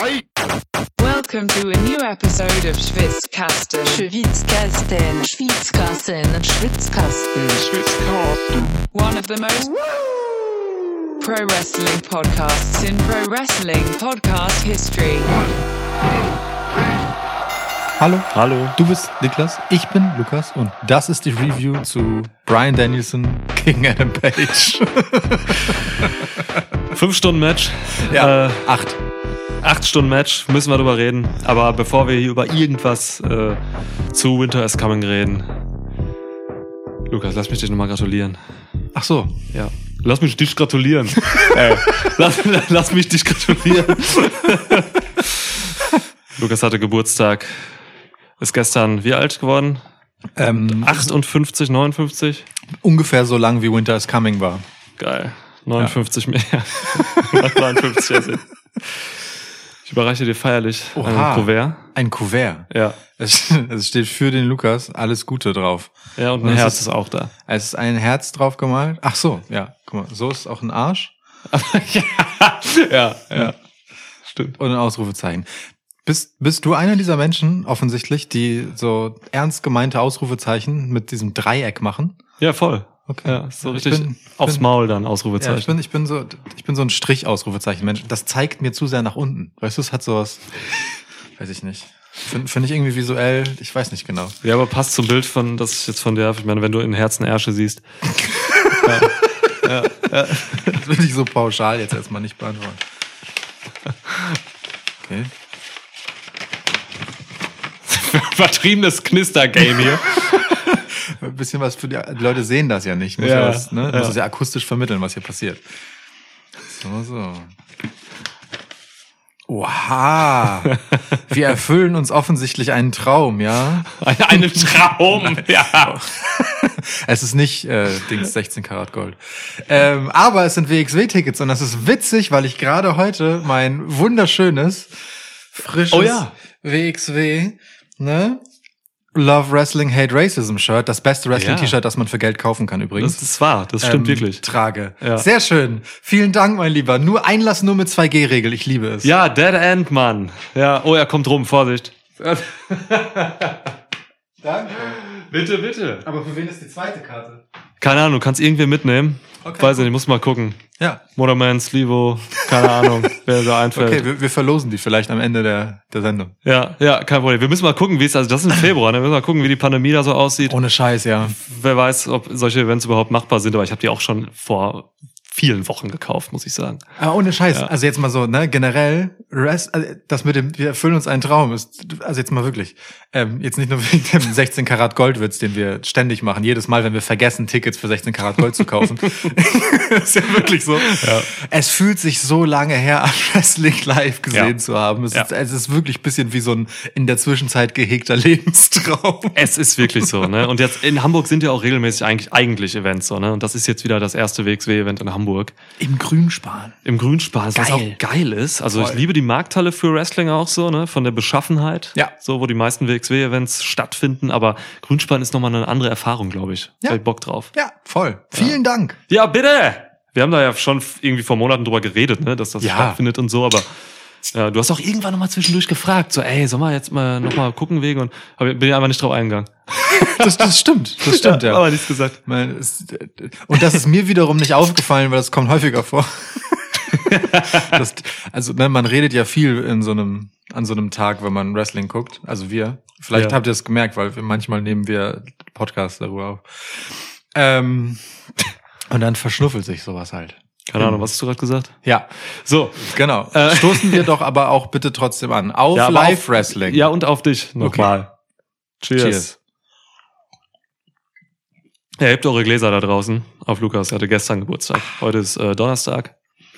Welcome to a new episode of Schwitzkasten. Schwitzkasten, Schwitzkasten, Schwitzkasten. One of the most pro wrestling podcasts in pro wrestling podcast history. Hallo, Hallo. du bist Niklas, ich bin Lukas und das ist die Review zu Brian Danielson gegen Adam Page. Fünf Stunden Match. ja, Äh, acht. Acht Stunden Match, müssen wir drüber reden. Aber bevor wir hier über irgendwas äh, zu Winter is Coming reden. Lukas, lass mich dich nochmal gratulieren. Ach so, Ja. Lass mich dich gratulieren. Ey, lass, lass mich dich gratulieren. Lukas hatte Geburtstag. Ist gestern wie alt geworden? ähm, 58, 59? ungefähr so lang wie Winter is Coming war. Geil. 59 mehr. 59 also. Ich überreiche dir feierlich Oha. ein Kuvert. Ein Kuvert. Ja. Es, es steht für den Lukas alles Gute drauf. Ja, und ein Herz ist- ist auch da. Es ist ein Herz drauf gemalt. Ach so, ja, guck mal, so ist auch ein Arsch ja, ja. Stimmt. und ein Ausrufezeichen. Bist, bist du einer dieser Menschen, offensichtlich, die so ernst gemeinte Ausrufezeichen mit diesem Dreieck machen? Ja, voll. Okay. Ja, so Ich richtig bin- aufs bin- Maul dann, Ja, Ausrufezeichen. ich bin, ich bin so, ich bin so ein Strich-Ausrufezeichen Mensch. Das zeigt mir zu sehr nach unten. Weißt du, es hat sowas, weiß ich nicht. Finde find ich irgendwie visuell, ich weiß nicht genau. ja, aber passt zum Bild von, das ich jetzt von der, ich meine, wenn du in Herzen Ärsche siehst. Das will ich so pauschal jetzt erstmal nicht beantworten. Okay. Vertriebenes Knister-Game hier. Ein bisschen was für die, die Leute sehen das ja nicht. Ich muss ja, Ja, was, ne? Muss es ja akustisch vermitteln, was hier passiert. So, so. Oha. Wir erfüllen uns offensichtlich einen Traum, ja? Ein, einen Traum. ja. Es ist nicht äh, Dings 16 Karat Gold. Ähm, aber es sind WXW-Tickets und das ist witzig, weil ich gerade heute mein wunderschönes, frisches Oh ja. WXW, ne? Love Wrestling Hate Racism Shirt, das beste Ja. Wrestling-T-Shirt, das man für Geld kaufen kann übrigens. Das ist wahr, das stimmt ähm, wirklich. Trage. Ja. Sehr schön. Vielen Dank, mein Lieber. Nur Einlass nur mit 2G-Regel. Ich liebe es. Ja, Dead End, Mann. Ja, oh, er kommt rum, Vorsicht. Danke. Bitte, bitte. Aber für wen ist die zweite Karte? Keine Ahnung, du kannst irgendwen mitnehmen. Okay, Weiß ich nicht, muss mal gucken. Ja. Motorman, Slivo, keine Ahnung, wer da einfällt. Okay, wir, wir verlosen die vielleicht am Ende der, der Sendung. Ja, ja, kein Problem. Wir müssen mal gucken, wie es, also das ist im Februar, ne? wir müssen mal gucken, wie die Pandemie da so aussieht. Ohne Scheiß, ja. Wer weiß, ob solche Events überhaupt machbar sind, aber ich habe die auch schon vor vielen Wochen gekauft, muss ich sagen. Aber ohne Scheiß. Ja. Also jetzt mal so, ne, generell, Rest, also das mit dem, wir erfüllen uns einen Traum, ist, also jetzt mal wirklich, ähm, jetzt nicht nur wegen dem 16 Karat Goldwitz, den wir ständig machen, jedes Mal, wenn wir vergessen, Tickets für 16 Karat Gold zu kaufen. ist ja wirklich so. Es fühlt sich so lange her, an Wrestling live gesehen Ja. zu haben. Es, Ja. ist, es ist wirklich ein bisschen wie so ein in der Zwischenzeit gehegter Lebenstraum. Es ist wirklich so, ne? Und jetzt in Hamburg sind ja auch regelmäßig eigentlich, eigentlich Events so, ne? Und das ist jetzt wieder das erste WXW-Event in Hamburg. Im Grünspan. Im Grünspan, was auch geil ist. Also Voll. ich liebe die Markthalle für Wrestling auch so, ne? Von der Beschaffenheit. Ja. So, wo die meisten WXW-Events stattfinden. Aber Grünspan ist nochmal eine andere Erfahrung, glaube ich. Ja. Ich Bock drauf. Ja, voll. Vielen Dank. Ja, bitte! Wir haben da ja schon irgendwie vor Monaten drüber geredet, ne? Dass das Ja. stattfindet und so, aber. Ja, du hast auch irgendwann nochmal zwischendurch gefragt, so, ey, soll mal jetzt mal nochmal gucken wegen und hab, bin ich einfach nicht drauf eingegangen. Das, das stimmt. Das stimmt, ja. Aber nichts gesagt. Und das ist mir wiederum nicht aufgefallen, weil das kommt häufiger vor. das, also ne, man redet ja viel in so einem an so einem Tag, wenn man Wrestling guckt. Also wir. Vielleicht Ja. habt ihr es gemerkt, weil wir, manchmal nehmen wir Podcasts darüber auf. Ähm, und dann verschnuffelt sich sowas halt. Keine Ahnung, was hast du gerade gesagt? Ja, So. genau. Äh. Stoßen wir doch aber auch bitte trotzdem an. Auf Ja, aber auf- Live-Wrestling. Ja, und auf dich nochmal. Cheers. Cheers. Ja, habt eure Gläser da draußen auf Lukas. Er hatte gestern Geburtstag. Heute ist äh, Donnerstag.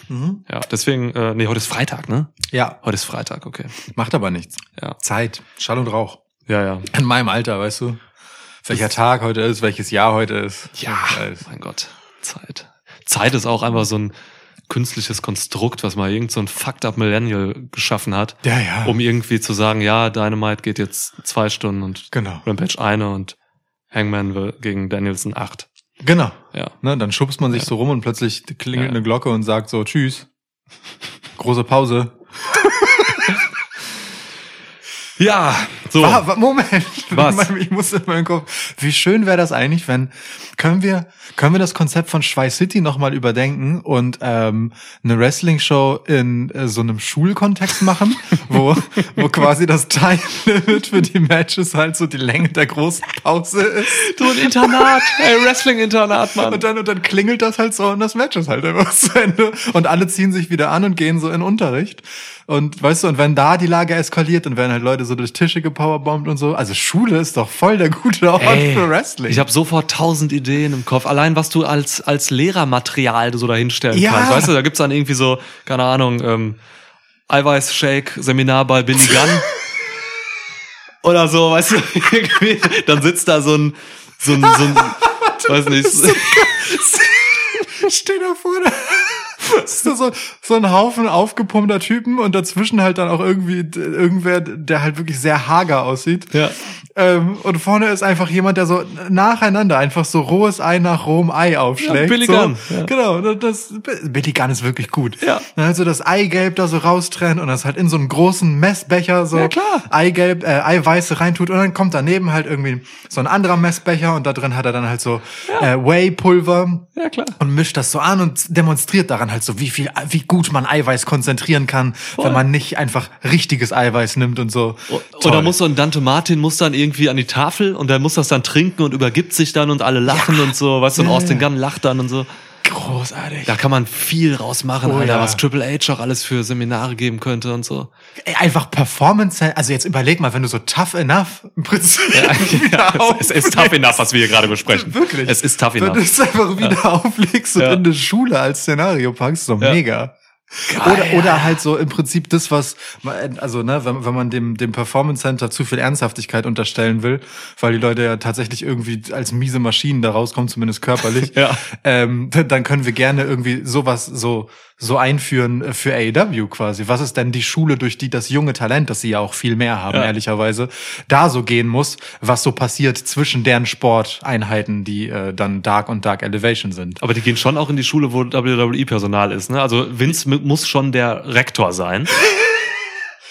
Mhm. Ja, deswegen, äh, nee, heute ist Freitag, ne? Ja, Heute ist Freitag, okay. macht aber nichts. Ja. Zeit, Schall und Rauch. Ja, ja. In meinem Alter, weißt du? Welcher Tag heute ist, welches Jahr heute ist. Ja, mein Gott. Zeit. Zeit ist auch einfach so ein künstliches Konstrukt, was mal irgend so ein fucked up Millennial geschaffen hat, Ja, ja. um irgendwie zu sagen, ja, Dynamite geht jetzt zwei Stunden und genau. Rampage eine und Hangman will gegen Danielson acht. Genau. Ja. Ne, dann schubst man sich Ja. so rum und plötzlich klingelt eine Glocke und sagt so, tschüss. Große Pause. Ja, so. Ah, Moment. Was? Ich muss in meinem Kopf. Wie schön wäre das eigentlich, wenn können wir können wir das Konzept von Schweiß City nochmal überdenken und ähm, eine Wrestling-Show in äh, so einem Schulkontext machen, wo wo quasi das Time Limit für die Matches halt so die Länge der großen Pause ist. So ein Internat, ey, Wrestling-Internat, Mann. Und dann, und dann klingelt das halt so und das Match ist halt einfach zu Ende. Und alle ziehen sich wieder an und gehen so in Unterricht. Und weißt du, und wenn da die Lage eskaliert, dann werden halt Leute so durch Tische gepowerbombt und so. Also Schule ist doch voll der gute Ort Ey, für Wrestling. Ich habe sofort tausend Ideen im Kopf. Allein was du als, als Lehrermaterial so dahinstellen Ja. kannst. Weißt du, da gibt's dann irgendwie so, keine Ahnung, ähm, Eiweiß-Shake, Seminar bei Billy Gunn. Oder so, weißt du, irgendwie, dann sitzt da so ein, so ein, so ein, weiß nicht, Steh da vor, da ist so, so ein Haufen aufgepumpter Typen und dazwischen halt dann auch irgendwie irgendwer, der halt wirklich sehr hager aussieht. ja. Ähm, und vorne ist einfach jemand, der so nacheinander einfach so rohes Ei nach rohem Ei aufschlägt. Ja, Billy so. Gunn, ja. Genau, das, Billy Gunn ist wirklich gut. Ja. Dann halt so das Eigelb da so raustrennt und das halt in so einen großen Messbecher so Ja, klar. Eigelb, äh, Eiweiße reintut und dann kommt daneben halt irgendwie so ein anderer Messbecher und da drin hat er dann halt so äh, Whey-Pulver Ja, klar. und mischt das so an und demonstriert daran halt so, wie viel, wie gut man Eiweiß konzentrieren kann, wenn man nicht einfach richtiges Eiweiß nimmt und so. Oder Toll. muss so ein Dante Martin muss dann irgendwie an die Tafel und der muss das dann trinken und übergibt sich dann und alle lachen und so, weißt du, und Ja, Austin ja. Gunn lacht dann und so. Großartig. Da kann man viel rausmachen, Oh, Alter, ja. was Triple H auch alles für Seminare geben könnte und so. Ey, einfach Performance, also jetzt überleg mal, wenn du so tough enough im Prinzip wieder es, es ist tough enough, was wir hier gerade besprechen. Wirklich. Es ist tough Wenn enough. du es einfach wieder auflegst und Ja. in eine Schule als Szenario packst, so Ja. Oder, oder halt so im Prinzip das, was, man- also ne, wenn, wenn man dem, dem Performance Center zu viel Ernsthaftigkeit unterstellen will, weil die Leute ja tatsächlich irgendwie als miese Maschinen da rauskommen, zumindest körperlich, Ja. ähm, dann können wir gerne irgendwie sowas so, so einführen für AEW quasi. Was ist denn die Schule, durch die das junge Talent, das sie ja auch viel mehr haben, Ja. ehrlicherweise, da so gehen muss, was so passiert zwischen deren Sporteinheiten, die äh, dann Dark und Dark Elevation sind. Aber die gehen schon auch in die Schule, wo WWE-Personal ist. Ne? Also Vince muss schon der Rektor sein.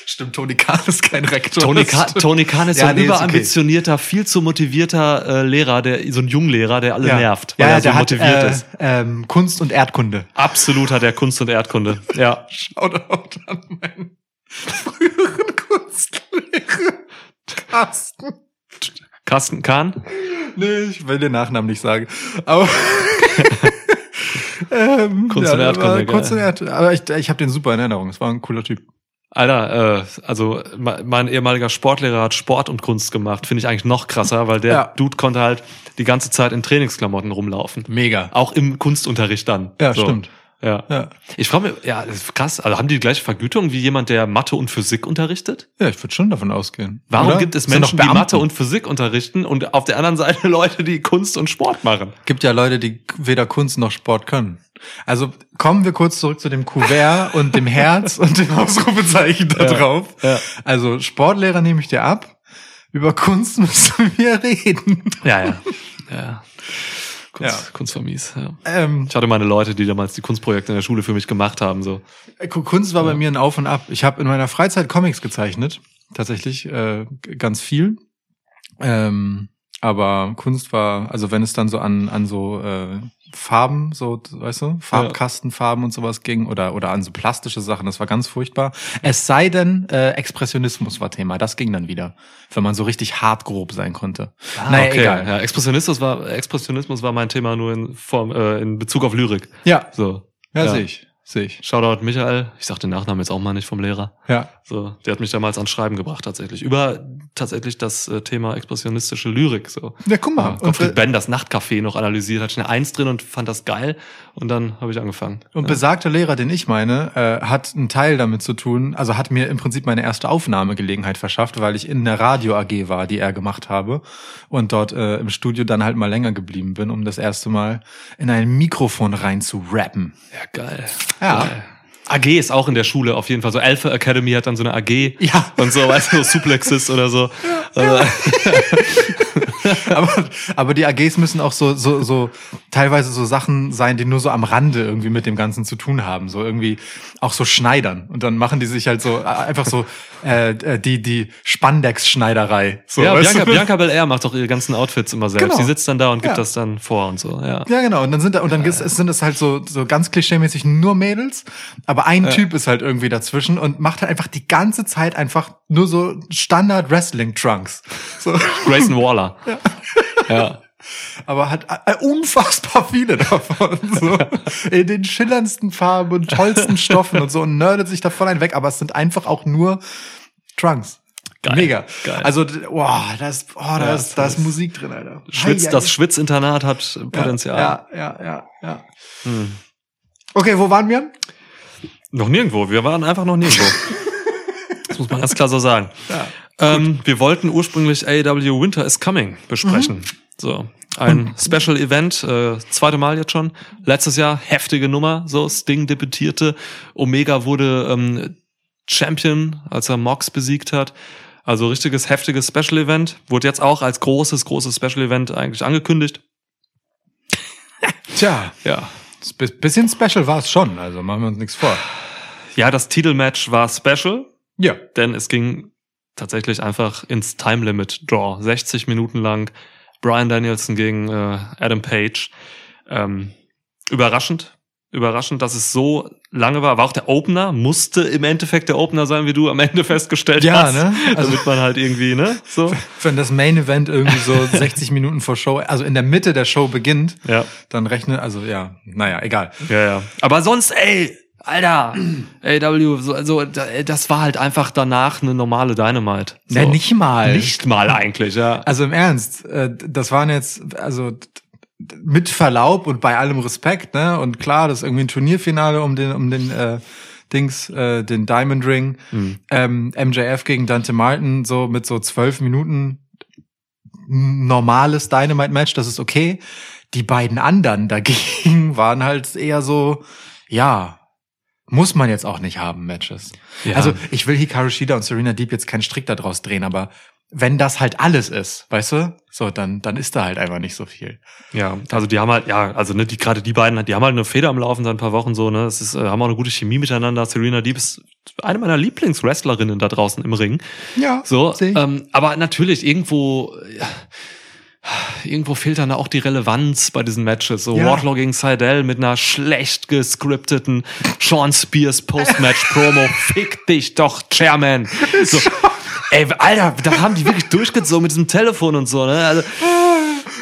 Stimmt, Tony Khan ist kein Rektor. Tony, stimmt. Tony Khan ist Ja, so ein nee, ist okay. überambitionierter, viel zu motivierter äh, Lehrer, der so ein Junglehrer, der alle ja. nervt, ja, weil ja, er so der motiviert hat, äh, ist. Ähm, Kunst und Erdkunde. Absolut hat er Kunst und Erdkunde. Ja. Shoutout an meinen früheren Kunstlehrer. Carsten. Carsten Kahn? Nee, ich will den Nachnamen nicht sagen. Aber ähm, Kunst und Erdkunde, Kunst und Erdkunde. Aber ich, ich habe den super in Erinnerung. Es war ein cooler Typ. Alter, äh, also me- mein ehemaliger Sportlehrer hat Sport und Kunst gemacht. Finde ich eigentlich noch krasser, weil der Ja. Dude konnte halt die ganze Zeit in Trainingsklamotten rumlaufen. Mega. Auch im Kunstunterricht dann. Ja, So. stimmt. Ja. Ja. Ich frage mich, ja, krass. Also haben die die gleiche Vergütung wie jemand, der Mathe und Physik unterrichtet? Ja, ich würde schon davon ausgehen. Warum Oder? gibt es Menschen, die. Mathe und Physik unterrichten und auf der anderen Seite Leute, die Kunst und Sport machen? gibt ja Leute, die weder Kunst noch Sport können. Also kommen wir kurz zurück zu dem Kuvert und dem Herz und dem Ausrufezeichen da Ja, drauf. ja. Also Sportlehrer nehme ich dir ab. Über Kunst müssen wir reden. Ja, ja. ja. Kunst, Ja. Kunst war mies. Ja. Ähm, Ich hatte meine Leute, die damals die Kunstprojekte in der Schule für mich gemacht haben. So. Kunst war bei mir ein Auf und Ab. Ich habe in meiner Freizeit Comics gezeichnet. Tatsächlich äh, ganz viel. Ähm, aber Kunst war, also wenn es dann so an, an so äh, Farben, so, weißt du, Farbkastenfarben und sowas ging oder, oder an so plastische Sachen, das war ganz furchtbar. Es sei denn, äh, Expressionismus war Thema, das ging dann wieder, wenn man so richtig hart grob sein konnte. naja, Ah, okay. egal. Ja, Expressionismus war Expressionismus war mein Thema nur in Form äh, in Bezug auf Lyrik. Ja, So. ja, sehe ich, sehe ich. Shoutout Michael. Ich sag den Nachnamen jetzt auch mal nicht vom Lehrer. Ja. So, der hat mich damals ans Schreiben gebracht tatsächlich über tatsächlich das äh, Thema expressionistische Lyrik. So. Ja, guck mal. Ja, Gottfried und, Ben das Nachtcafé noch analysiert, ich eine Eins drin und fand das geil. Und dann habe ich angefangen. Und besagter Lehrer, den ich meine, äh, hat einen Teil damit zu tun, also hat mir im Prinzip meine erste Aufnahmegelegenheit verschafft, weil ich in der Radio AG war, die er gemacht habe und dort äh, im Studio dann halt mal länger geblieben bin, um das erste Mal in ein Mikrofon rein zu rappen. Ja, geil. Ja. AG ist auch in der Schule auf jeden Fall. So Alpha Academy hat dann so eine AG Ja. und so, weißt du, so Suplexes oder so. Also, aber, aber die AGs müssen auch so, so, so teilweise so Sachen sein, die nur so am Rande irgendwie mit dem Ganzen zu tun haben. So irgendwie auch so Schneidern. Und dann machen die sich halt so äh, einfach so äh, äh, die, die Spandex-Schneiderei. So, ja, Bianca, du? Bianca Belair macht doch ihre ganzen Outfits immer selbst. Genau. Die sitzt dann da und gibt Ja. das dann vor und so. Ja. Ja, genau. Und dann sind da, und dann gibt's- sind es halt so, so ganz klischeemäßig nur Mädels. Aber ein Typ ist halt irgendwie dazwischen und macht halt einfach die ganze Zeit einfach nur so Standard Wrestling Trunks. So. Grayson Waller. ja. aber hat äh, unfassbar viele davon. So. In den schillerndsten Farben und tollsten Stoffen und so und nerdet sich davon ein weg, aber es sind einfach auch nur Trunks. Geil. Mega. Geil. Also, d- boah, da ist, oh, da Ja, ist, da ist Musik drin, Alter. Schwitz, das. Schwitzinternat hat Potenzial. Ja, ja, ja, ja. Hm. Okay, wo waren wir? Noch nirgendwo. Wir waren einfach noch nirgendwo. das muss man ganz klar so sagen. Ja. Ähm, wir wollten ursprünglich AEW Winter is Coming besprechen. Mhm. So. Ein Special Event, äh, zweite Mal jetzt schon. Letztes Jahr heftige Nummer, so Sting debütierte. Omega wurde ähm, Champion, als er Mox besiegt hat. Also richtiges heftiges Special Event. Wurde jetzt auch als großes, großes Special Event eigentlich angekündigt. Tja, Ja. bisschen special war es schon, also machen wir uns nichts vor. Ja, das Titelmatch war special. Ja. denn es ging tatsächlich einfach ins Time Limit Draw. 60 Minuten lang Brian Danielson gegen äh, Adam Page. Ähm, überraschend. Überraschend, dass es so lange war. War auch der Opener, musste im Endeffekt der Opener sein, wie du am Ende festgestellt Ja, hast. ne? Also- damit man halt irgendwie, ne? So. Wenn das Main Event irgendwie so 60 Minuten vor Show, also in der Mitte der Show beginnt, Ja. dann rechne, also ja, naja, egal. Ja, ja. Aber sonst, ey, Alter, AW, so, also, da- das war halt einfach danach eine normale Dynamite. So. Ja, nicht mal. Nicht mal eigentlich, ja. Also im Ernst, äh, das waren jetzt, also mit Verlaub und bei allem Respekt, ne? Und klar, das ist irgendwie ein Turnierfinale um den, um den äh, Dings, äh, den Diamond Ring. Ähm, MJF gegen Dante Martin, so mit so zwölf Minuten normales Dynamite-Match, das ist okay. Die beiden anderen dagegen waren halt eher so, ja, muss man jetzt auch nicht haben, Matches. Ja. Also ich will Hikaru Shida und Serena Deep jetzt keinen Strick daraus drehen, aber wenn das halt alles ist, weißt du, so dann dann ist da halt einfach nicht so viel. Ja, also die haben halt, ja, also ne, die gerade die beiden, die haben halt eine Feder am Laufen seit ein paar Wochen so, ne? Es ist, äh, haben auch eine gute Chemie miteinander. Serena Deep ist eine meiner Lieblingswrestlerinnen da draußen im Ring. Ja, So, ähm, aber natürlich irgendwo, ja, irgendwo fehlt dann auch die Relevanz bei diesen Matches. So Ja. Wardlow gegen Seidel mit einer schlecht gescripteten Sean Spears Post-Match-Promo. Fick dich doch, Chairman. So. Ey, Alter, da haben die wirklich durchgezogen mit diesem Telefon und so, ne? Also,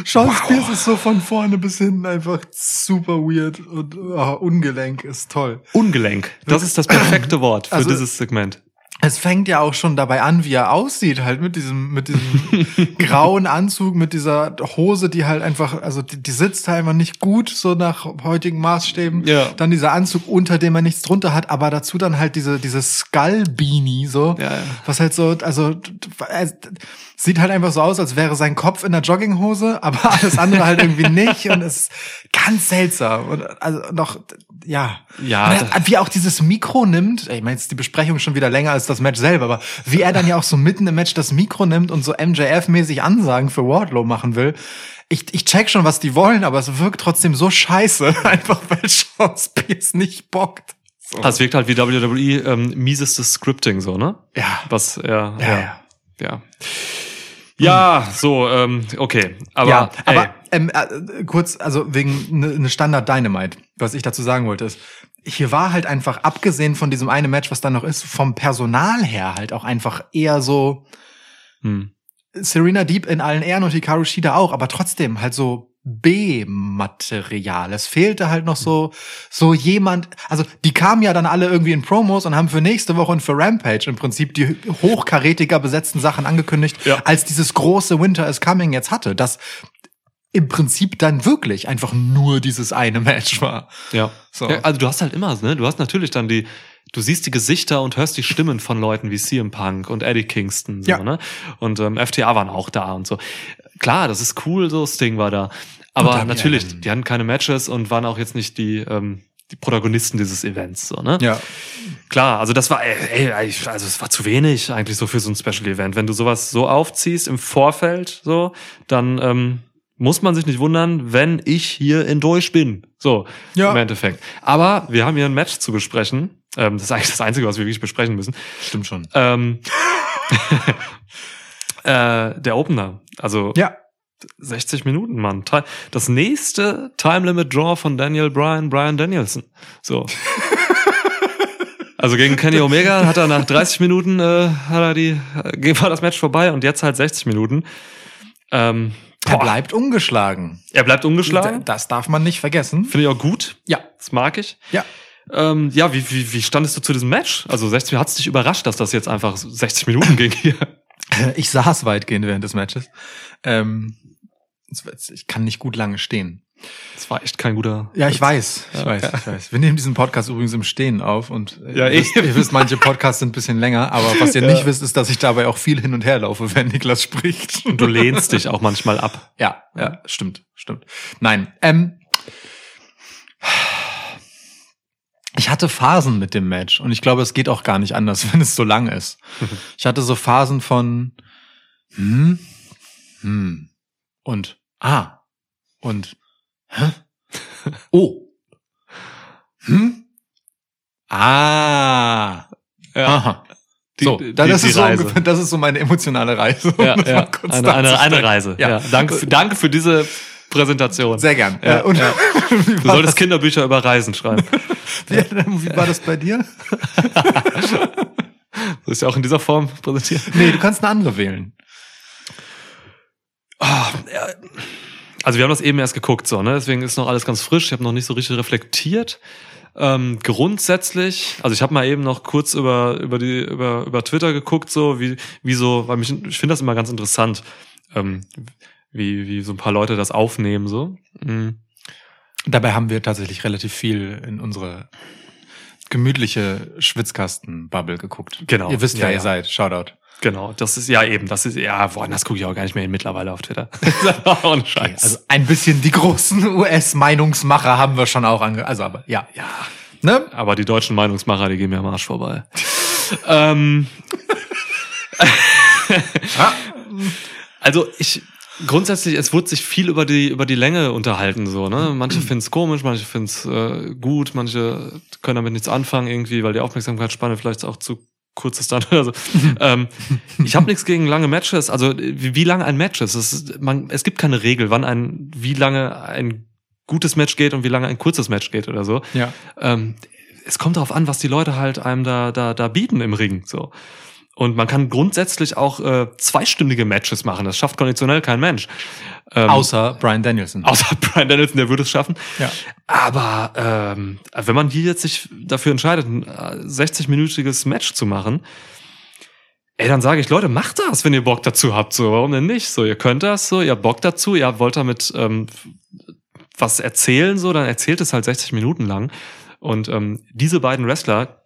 Sean Spears ist so von vorne bis hinten einfach super weird und ah, ungelenk ist toll. Ungelenk. Das ist das perfekte Wort für Also- dieses Segment. Es fängt ja auch schon dabei an, wie er aussieht, halt mit diesem, mit diesem grauen Anzug, mit dieser Hose, die halt einfach, also die, die sitzt halt einfach nicht gut, so nach heutigen Maßstäben. Ja. Dann dieser Anzug, unter dem er nichts drunter hat, aber dazu dann halt diese, diese Skull-Beanie, so. Ja, ja. Was halt so, also, sieht halt einfach so aus, als wäre sein Kopf in der Jogginghose, aber alles andere halt irgendwie nicht und es ist ganz seltsam und also noch, ja. Ja, er, wie auch dieses Mikro nimmt, ich meine, jetzt ist die Besprechung schon wieder länger als das Match selber, aber wie er dann ja auch so mitten im Match das Mikro nimmt und so MJF-mäßig Ansagen für Wardlow machen will. Ich, ich check schon, was die wollen, aber es wirkt trotzdem so scheiße, einfach weil Sean Spears nicht bockt. So. Das wirkt halt wie WWE ähm, miesestes Scripting, so, ne? Ja. Was, ja, Ja, ja. ja. Ja, so, ähm, okay. Aber, ja, aber ey, ähm, äh, kurz, also wegen ne, ne Standard Dynamite, was ich dazu sagen wollte, ist, hier war halt einfach, abgesehen von diesem einen Match, was dann noch ist, vom Personal her halt auch einfach eher so hm. Serena Deep in allen Ehren und Hikaru Shida auch, aber trotzdem halt so B-Material. Es fehlte halt noch so, so jemand, also die kamen ja dann alle irgendwie in Promos und haben für nächste Woche und für Rampage im Prinzip die hochkarätiger besetzten Sachen angekündigt, Ja. als dieses große Winter is Coming jetzt hatte, das im Prinzip dann wirklich einfach nur dieses eine Match war. ja. So. ja. Also du hast halt immer, ne? Du hast natürlich dann die, du siehst die Gesichter und hörst die Stimmen von Leuten wie CM Punk und Eddie Kingston, so, Ja. ne? Und ähm, FTA waren auch da und so. Klar, das ist cool, so Sting war da. Aber natürlich, Allin. die hatten keine Matches und waren auch jetzt nicht die, ähm, die Protagonisten dieses Events, so, ne? Ja. Klar, also das war, ey, ey, also es war zu wenig eigentlich so für so ein Special Event. Wenn du sowas so aufziehst im Vorfeld, so, dann ähm, muss man sich nicht wundern, wenn ich hier enttäuscht bin. So, Ja. im Endeffekt. Aber wir haben hier ein Match zu besprechen. Ähm, das ist eigentlich das Einzige, was wir wirklich besprechen müssen. Stimmt schon. Ähm, äh, der Opener. Also Ja. 60 Minuten, Mann. Das nächste Time Limit Draw von Daniel Bryan, Bryan Danielson. So. Also gegen Kenny Omega hat er nach 30 Minuten äh, hat er die äh, war das Match vorbei und jetzt halt 60 Minuten. Ähm, Er boah, bleibt ungeschlagen. er bleibt ungeschlagen. Das darf man nicht vergessen. Finde ich auch gut. Ja. Das mag ich. Ja. Ähm, ja, wie, wie, wie standest du zu diesem Match? Also 60 hat es dich überrascht, dass das jetzt einfach 60 Minuten ging hier. Ich saß weitgehend während des Matches. Ähm, ich kann nicht gut lange stehen. Das war echt kein guter. Ja, ich weiß, ich weiß, ich weiß. Wir nehmen diesen Podcast übrigens im Stehen auf und äh, Ja, ihr, wisst, ihr wisst, manche Podcasts sind ein bisschen länger, aber was ihr nicht wisst, ist, dass ich dabei auch viel hin und her laufe, wenn Niklas spricht. Und du lehnst dich auch manchmal ab. Ja, ja, stimmt, stimmt. Nein, ähm, ich hatte Phasen mit dem Match und ich glaube, es geht auch gar nicht anders, wenn es so lang ist. Ich hatte so Phasen von hm, hm und ah und hä? oh hm ah aha. Die- so, die- dann die- ist so Reise. ungefähr, das ist so meine emotionale Reise. um Ja, das ja. Eine, eine, eine. Reise. Ja. Ja. Danke, für, danke für diese Präsentation. Sehr gern. Ja, Äh, und ja. Du solltest das, Kinderbücher über Reisen schreiben. wie, wie war das bei dir? Das ist ja auch in dieser Form präsentiert. Nee, du kannst eine andere wählen. Also wir haben das eben erst geguckt, so, ne? Deswegen ist noch alles ganz frisch. Ich habe noch nicht so richtig reflektiert. Ähm, grundsätzlich, also ich habe mal eben noch kurz über über die über über Twitter geguckt, so wie wie so, weil mich ich finde das immer ganz interessant, ähm, wie wie so ein paar Leute das aufnehmen, so. Mhm. Dabei haben wir tatsächlich relativ viel in unsere gemütliche Schwitzkasten-Bubble geguckt. Genau. Ihr wisst, wer Ja, ihr seid. Shoutout. Genau, das ist ja eben, das ist ja, boah, das gucke ich auch gar nicht mehr mittlerweile auf Twitter. Auch ein Scheiß. Also ein bisschen die großen US-Meinungsmacher haben wir schon auch ange... Also aber ja. ja, Ne? aber die deutschen Meinungsmacher, die gehen mir am Arsch vorbei. ähm, also ich grundsätzlich, es wurde sich viel über die über die Länge unterhalten so, ne? Manche finden es komisch, manche finden es äh, gut, manche können damit nichts anfangen irgendwie, weil die Aufmerksamkeitsspanne vielleicht auch zu kurz ist dann oder so. ähm, ich habe nichts gegen lange Matches, also wie, wie lange ein Match ist. Es, ist man, es gibt keine Regel, wann ein wie lange ein gutes Match geht und wie lange ein kurzes Match geht oder so. ja. Ähm, es kommt darauf an, was die Leute halt einem da da da bieten im Ring so. Und man kann grundsätzlich auch äh, zweistündige Matches machen. Das schafft konditionell kein Mensch. Ähm, Außer Brian Danielson. außer Brian Danielson, der würde es schaffen. Ja. Aber ähm, wenn man hier jetzt sich dafür entscheidet, ein äh, 60-minütiges Match zu machen, ey, dann sage ich, Leute, macht das, wenn ihr Bock dazu habt. So, warum denn nicht? So, ihr könnt das, so, ihr habt Bock dazu, ihr wollt damit ähm, was erzählen, so, dann erzählt es halt 60 Minuten lang. Und ähm, diese beiden Wrestler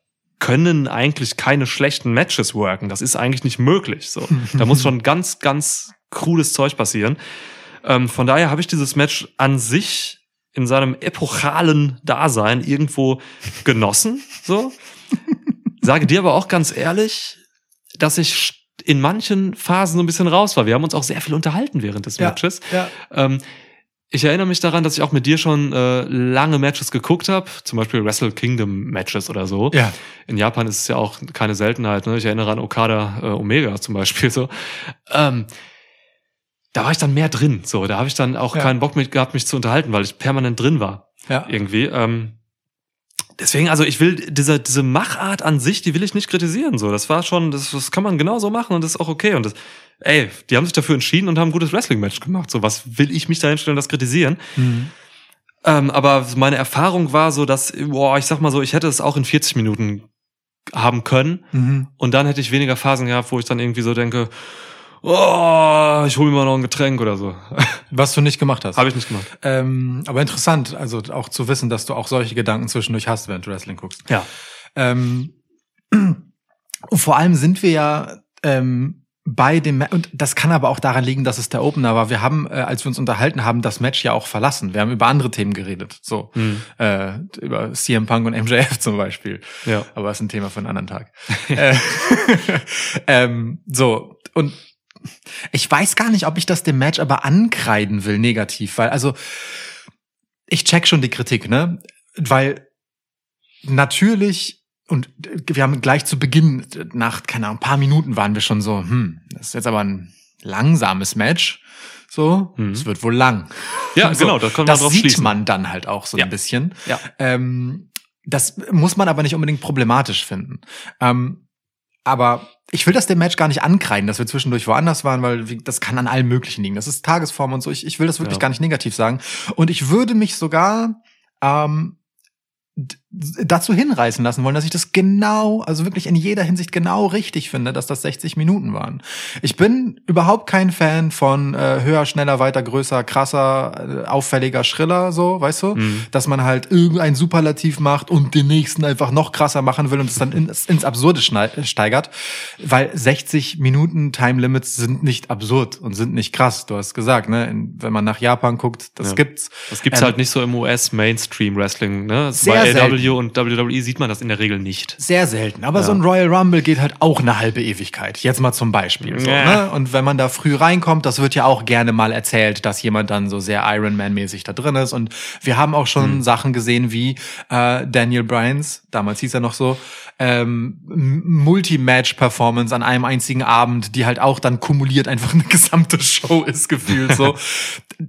können eigentlich keine schlechten Matches worken. Das ist eigentlich nicht möglich. So, da muss schon ganz, ganz krudes Zeug passieren. Ähm, von daher habe ich dieses Match an sich in seinem epochalen Dasein irgendwo genossen. So sage dir aber auch ganz ehrlich, dass ich in manchen Phasen so ein bisschen raus war. Wir haben uns auch sehr viel unterhalten während des Ja, Matches. ja. Ähm, ich erinnere mich daran, dass ich auch mit dir schon äh, lange Matches geguckt habe, zum Beispiel Wrestle Kingdom Matches oder so. Ja. In Japan ist es ja auch keine Seltenheit. Ne? Ich erinnere an Okada äh, Omega zum Beispiel so. Ähm, da war ich dann mehr drin. So, da habe ich dann auch Ja. keinen Bock mit gehabt, mich zu unterhalten, weil ich permanent drin war Ja. irgendwie. Ähm, deswegen, also ich will diese diese Machart an sich, die will ich nicht kritisieren. So, das war schon, das, das kann man genauso machen und das ist auch okay. Und das, ey, die haben sich dafür entschieden und haben ein gutes Wrestling-Match gemacht. So, was will ich mich da hinstellen, das kritisieren? Mhm. Ähm, aber meine Erfahrung war so, dass, boah, ich sag mal so, ich hätte es auch in 40 Minuten haben können. Mhm. Und dann hätte ich weniger Phasen gehabt, wo ich dann irgendwie so denke, oh, ich hole mir mal noch ein Getränk oder so. Was du nicht gemacht hast. Habe ich nicht gemacht. Ähm, aber interessant, also auch zu wissen, dass du auch solche Gedanken zwischendurch hast, während du Wrestling guckst. Ja. Ähm, und vor allem sind wir ja ähm, bei dem Ma und das kann aber auch daran liegen, dass es der Opener war. Wir haben, äh, als wir uns unterhalten haben, das Match ja auch verlassen. Wir haben über andere Themen geredet, so Hm. äh, über CM Punk und MJF zum Beispiel. Ja. Aber das ist ein Thema für einen anderen Tag. äh, ähm, so und ich weiß gar nicht, ob ich das dem Match aber ankreiden will negativ, weil also ich check schon die Kritik, ne? Weil natürlich und wir haben gleich zu Beginn nach keine Ahnung, ein paar Minuten waren wir schon so, hm, das ist jetzt aber ein langsames Match. So, Mhm. es wird wohl lang. Ja, so, genau, da können wir das drauf sieht schließen. man dann halt auch so Ja. ein bisschen. Ja. Ähm, das muss man aber nicht unbedingt problematisch finden. Ähm, aber ich will das dem Match gar nicht ankreiden, dass wir zwischendurch woanders waren, weil das kann an allem Möglichen liegen. Das ist Tagesform und so. Ich, ich will das wirklich Ja. gar nicht negativ sagen. Und ich würde mich sogar ähm, dazu hinreißen lassen wollen, dass ich das genau, also wirklich in jeder Hinsicht genau richtig finde, dass das 60 Minuten waren. Ich bin überhaupt kein Fan von äh, höher, schneller, weiter, größer, krasser, äh, auffälliger, schriller, so, weißt du? Mhm. Dass man halt irgendein Superlativ macht und den nächsten einfach noch krasser machen will und es dann ins, ins Absurde steigert. Weil 60 Minuten Time Limits sind nicht absurd und sind nicht krass. Du hast gesagt, ne? Wenn man nach Japan guckt, das Ja. gibt's. Das gibt's Ähm, halt nicht so im US-Mainstream-Wrestling. Ne? Sehr Bei Selten. und WWE sieht man das in der Regel nicht. Sehr selten. Aber Ja. so ein Royal Rumble geht halt auch eine halbe Ewigkeit. Jetzt mal zum Beispiel. So, Ja. ne? Und wenn man da früh reinkommt, das wird ja auch gerne mal erzählt, dass jemand dann so sehr Iron Man-mäßig da drin ist. Und wir haben auch schon Hm. Sachen gesehen wie äh, Daniel Bryans, damals hieß er noch so, ähm, Multi-Match-Performance an einem einzigen Abend, die halt auch dann kumuliert einfach eine gesamte Show ist gefühlt so.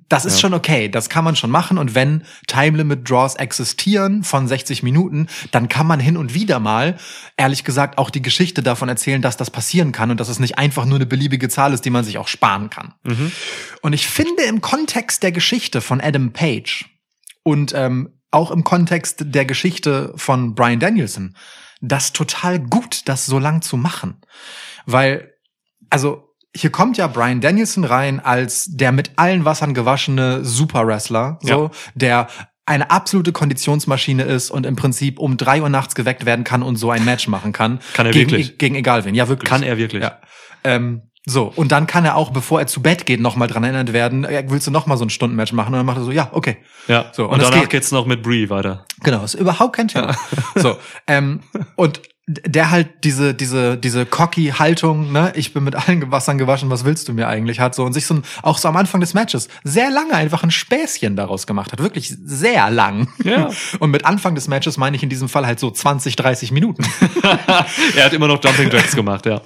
Das ist Ja. schon okay, das kann man schon machen und wenn Time Limit Draws existieren von 60 Minuten, dann kann man hin und wieder mal, ehrlich gesagt, auch die Geschichte davon erzählen, dass das passieren kann und dass es nicht einfach nur eine beliebige Zahl ist, die man sich auch sparen kann. Und ich finde im Kontext der Geschichte von Adam Page und ähm, auch im Kontext der Geschichte von Brian Danielson das total gut, das so lang zu machen. Weil, also, hier kommt ja Brian Danielson rein als der mit allen Wassern gewaschene Super-Wrestler, so, Ja. der eine absolute Konditionsmaschine ist und im Prinzip um drei Uhr nachts geweckt werden kann und so ein Match machen kann. Kann er gegen, wirklich? Gegen egal wen. Ja, wirklich. Kann er wirklich? Ja. Ähm, so, und dann kann er auch, bevor er zu Bett geht, nochmal dran erinnert werden, äh, willst du nochmal so ein Stundenmatch machen? Und dann macht er so, ja, okay. Ja. So, und, und danach geht. geht's noch mit Brie weiter. Genau, ist überhaupt kein Thema. So, ähm, und der halt diese diese diese cocky Haltung, ne, ich bin mit allen Wassern gewaschen, was willst du mir eigentlich hat so und sich so ein, auch so am Anfang des Matches sehr lange einfach ein Späßchen daraus gemacht hat, wirklich sehr lang. Ja. Und mit Anfang des Matches meine ich in diesem Fall halt so 20, 30 Minuten. er hat immer noch Jumping Jacks gemacht, ja.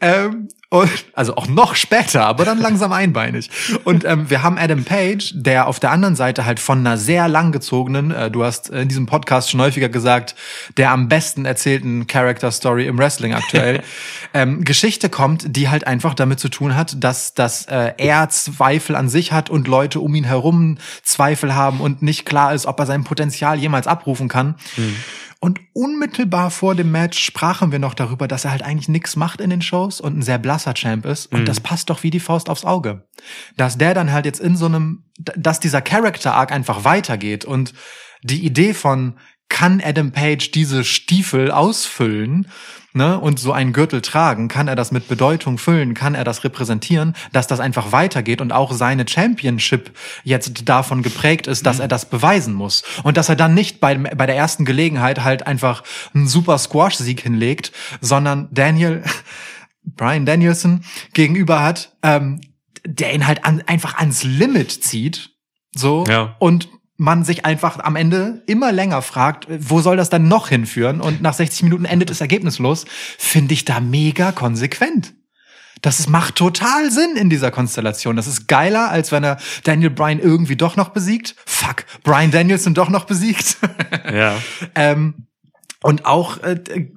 ähm, und, also auch noch später, aber dann langsam einbeinig. Und ähm, wir haben Adam Page, der auf der anderen Seite halt von einer sehr langgezogenen, äh, du hast in diesem Podcast schon häufiger gesagt, der am besten erzählten Character Story im Wrestling aktuell, ähm, Geschichte kommt, die halt einfach damit zu tun hat, dass, dass äh, er Zweifel an sich hat und Leute um ihn herum Zweifel haben und nicht klar ist, ob er sein Potenzial jemals abrufen kann. Und unmittelbar vor dem Match sprachen wir noch darüber, dass er halt eigentlich nichts macht in den Shows und ein sehr blasser Champ ist. Und das passt doch wie die Faust aufs Auge. Dass der dann halt jetzt in so einem, dass dieser Character Arc einfach weitergeht und die Idee von, kann Adam Page diese Stiefel ausfüllen, ne, und so einen Gürtel tragen, kann er das mit Bedeutung füllen, kann er das repräsentieren, dass das einfach weitergeht und auch seine Championship jetzt davon geprägt ist, dass er das beweisen muss. Und dass er dann nicht bei, bei der ersten Gelegenheit halt einfach einen super Squash-Sieg hinlegt, sondern Daniel, Brian Danielson gegenüber hat, ähm, der ihn halt an, einfach ans Limit zieht, so, Ja. und man sich einfach am Ende immer länger fragt, wo soll das dann noch hinführen? Und nach 60 Minuten endet es ergebnislos, finde ich da mega konsequent. Das macht total Sinn in dieser Konstellation. Das ist geiler, als wenn er Daniel Bryan irgendwie doch noch besiegt. Fuck, Brian Danielson doch noch besiegt. Ja. ähm, und auch, äh,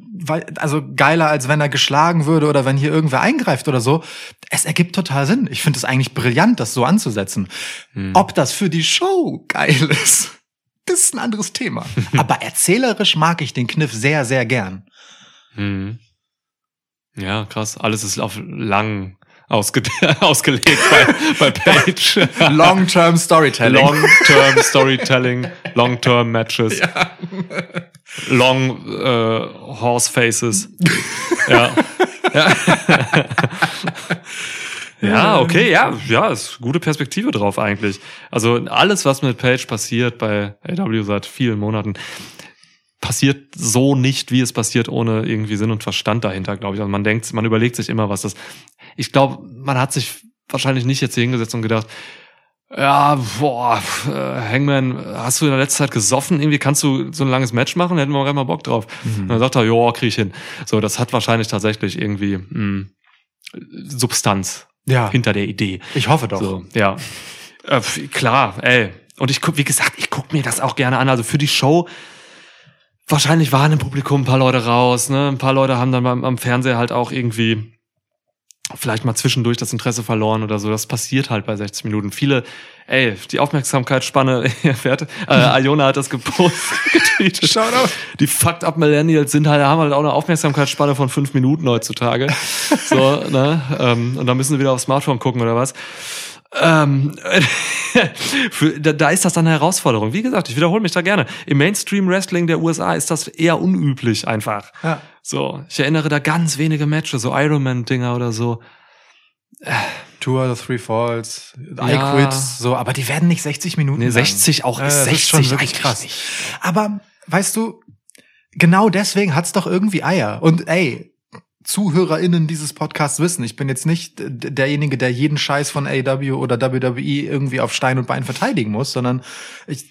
also geiler, als wenn er geschlagen würde oder wenn hier irgendwer eingreift oder so. Es ergibt total Sinn. Ich finde es eigentlich brillant, das so anzusetzen. Ob das für die Show geil ist, das ist ein anderes Thema. Aber erzählerisch mag ich den Kniff sehr, sehr gern. Mhm. Ja, krass. Alles ist auf lang ausge ausgelegt bei, bei Page. Long-term Storytelling. Long-term Storytelling, Long-term Matches, Long äh, Horse Faces. ja. ja. Ja, okay, ja, ja, ist gute Perspektive drauf eigentlich. Also alles, was mit Page passiert bei AW seit vielen Monaten, passiert so nicht, wie es passiert, ohne irgendwie Sinn und Verstand dahinter, glaube ich. Also man denkt, man überlegt sich immer, was das. Ich glaube, man hat sich wahrscheinlich nicht jetzt hier hingesetzt und gedacht, ja, boah, äh, Hangman, hast du in der letzten Zeit gesoffen? Irgendwie kannst du so ein langes Match machen? Hätten wir auch mal Bock drauf. Mhm. Und dann sagt er, ja, krieg ich hin. So, das hat wahrscheinlich tatsächlich irgendwie mh, Substanz Ja, hinter der Idee. ich hoffe doch. So, ja. Äh, klar, ey. Und ich guck, wie gesagt, ich guck mir das auch gerne an. Also für die Show, wahrscheinlich waren im Publikum ein paar Leute raus, ne? Ein paar Leute haben dann beim, am Fernseher halt auch irgendwie vielleicht mal zwischendurch das Interesse verloren oder so. Das passiert halt bei 60 Minuten. Viele, ey, die Aufmerksamkeitsspanne, hat, äh, Iona hat das gepostet, getweetet. Shoutout. Die fucked up Millennials sind halt, haben halt auch eine Aufmerksamkeitsspanne von fünf Minuten heutzutage. so, ne? Ähm, und dann müssen sie wieder aufs Smartphone gucken oder was. Ähm, für, da, da ist das dann eine Herausforderung. Wie gesagt, ich wiederhole mich da gerne. Im Mainstream Wrestling der USA ist das eher unüblich einfach. Ja. So, ich erinnere da ganz wenige Matches, so Ironman-Dinger oder so. Two out of three falls, I Ja. quit, so, aber die werden nicht 60 Minuten. Nee, lang. 60 auch, Ja, ist das 60 ist schon wirklich eigentlich krass. nicht. Aber weißt du, genau deswegen hat's doch irgendwie Eier. Und ey, ZuhörerInnen dieses Podcasts wissen, ich bin jetzt nicht derjenige, der jeden Scheiß von AW oder WWE irgendwie auf Stein und Bein verteidigen muss, sondern ich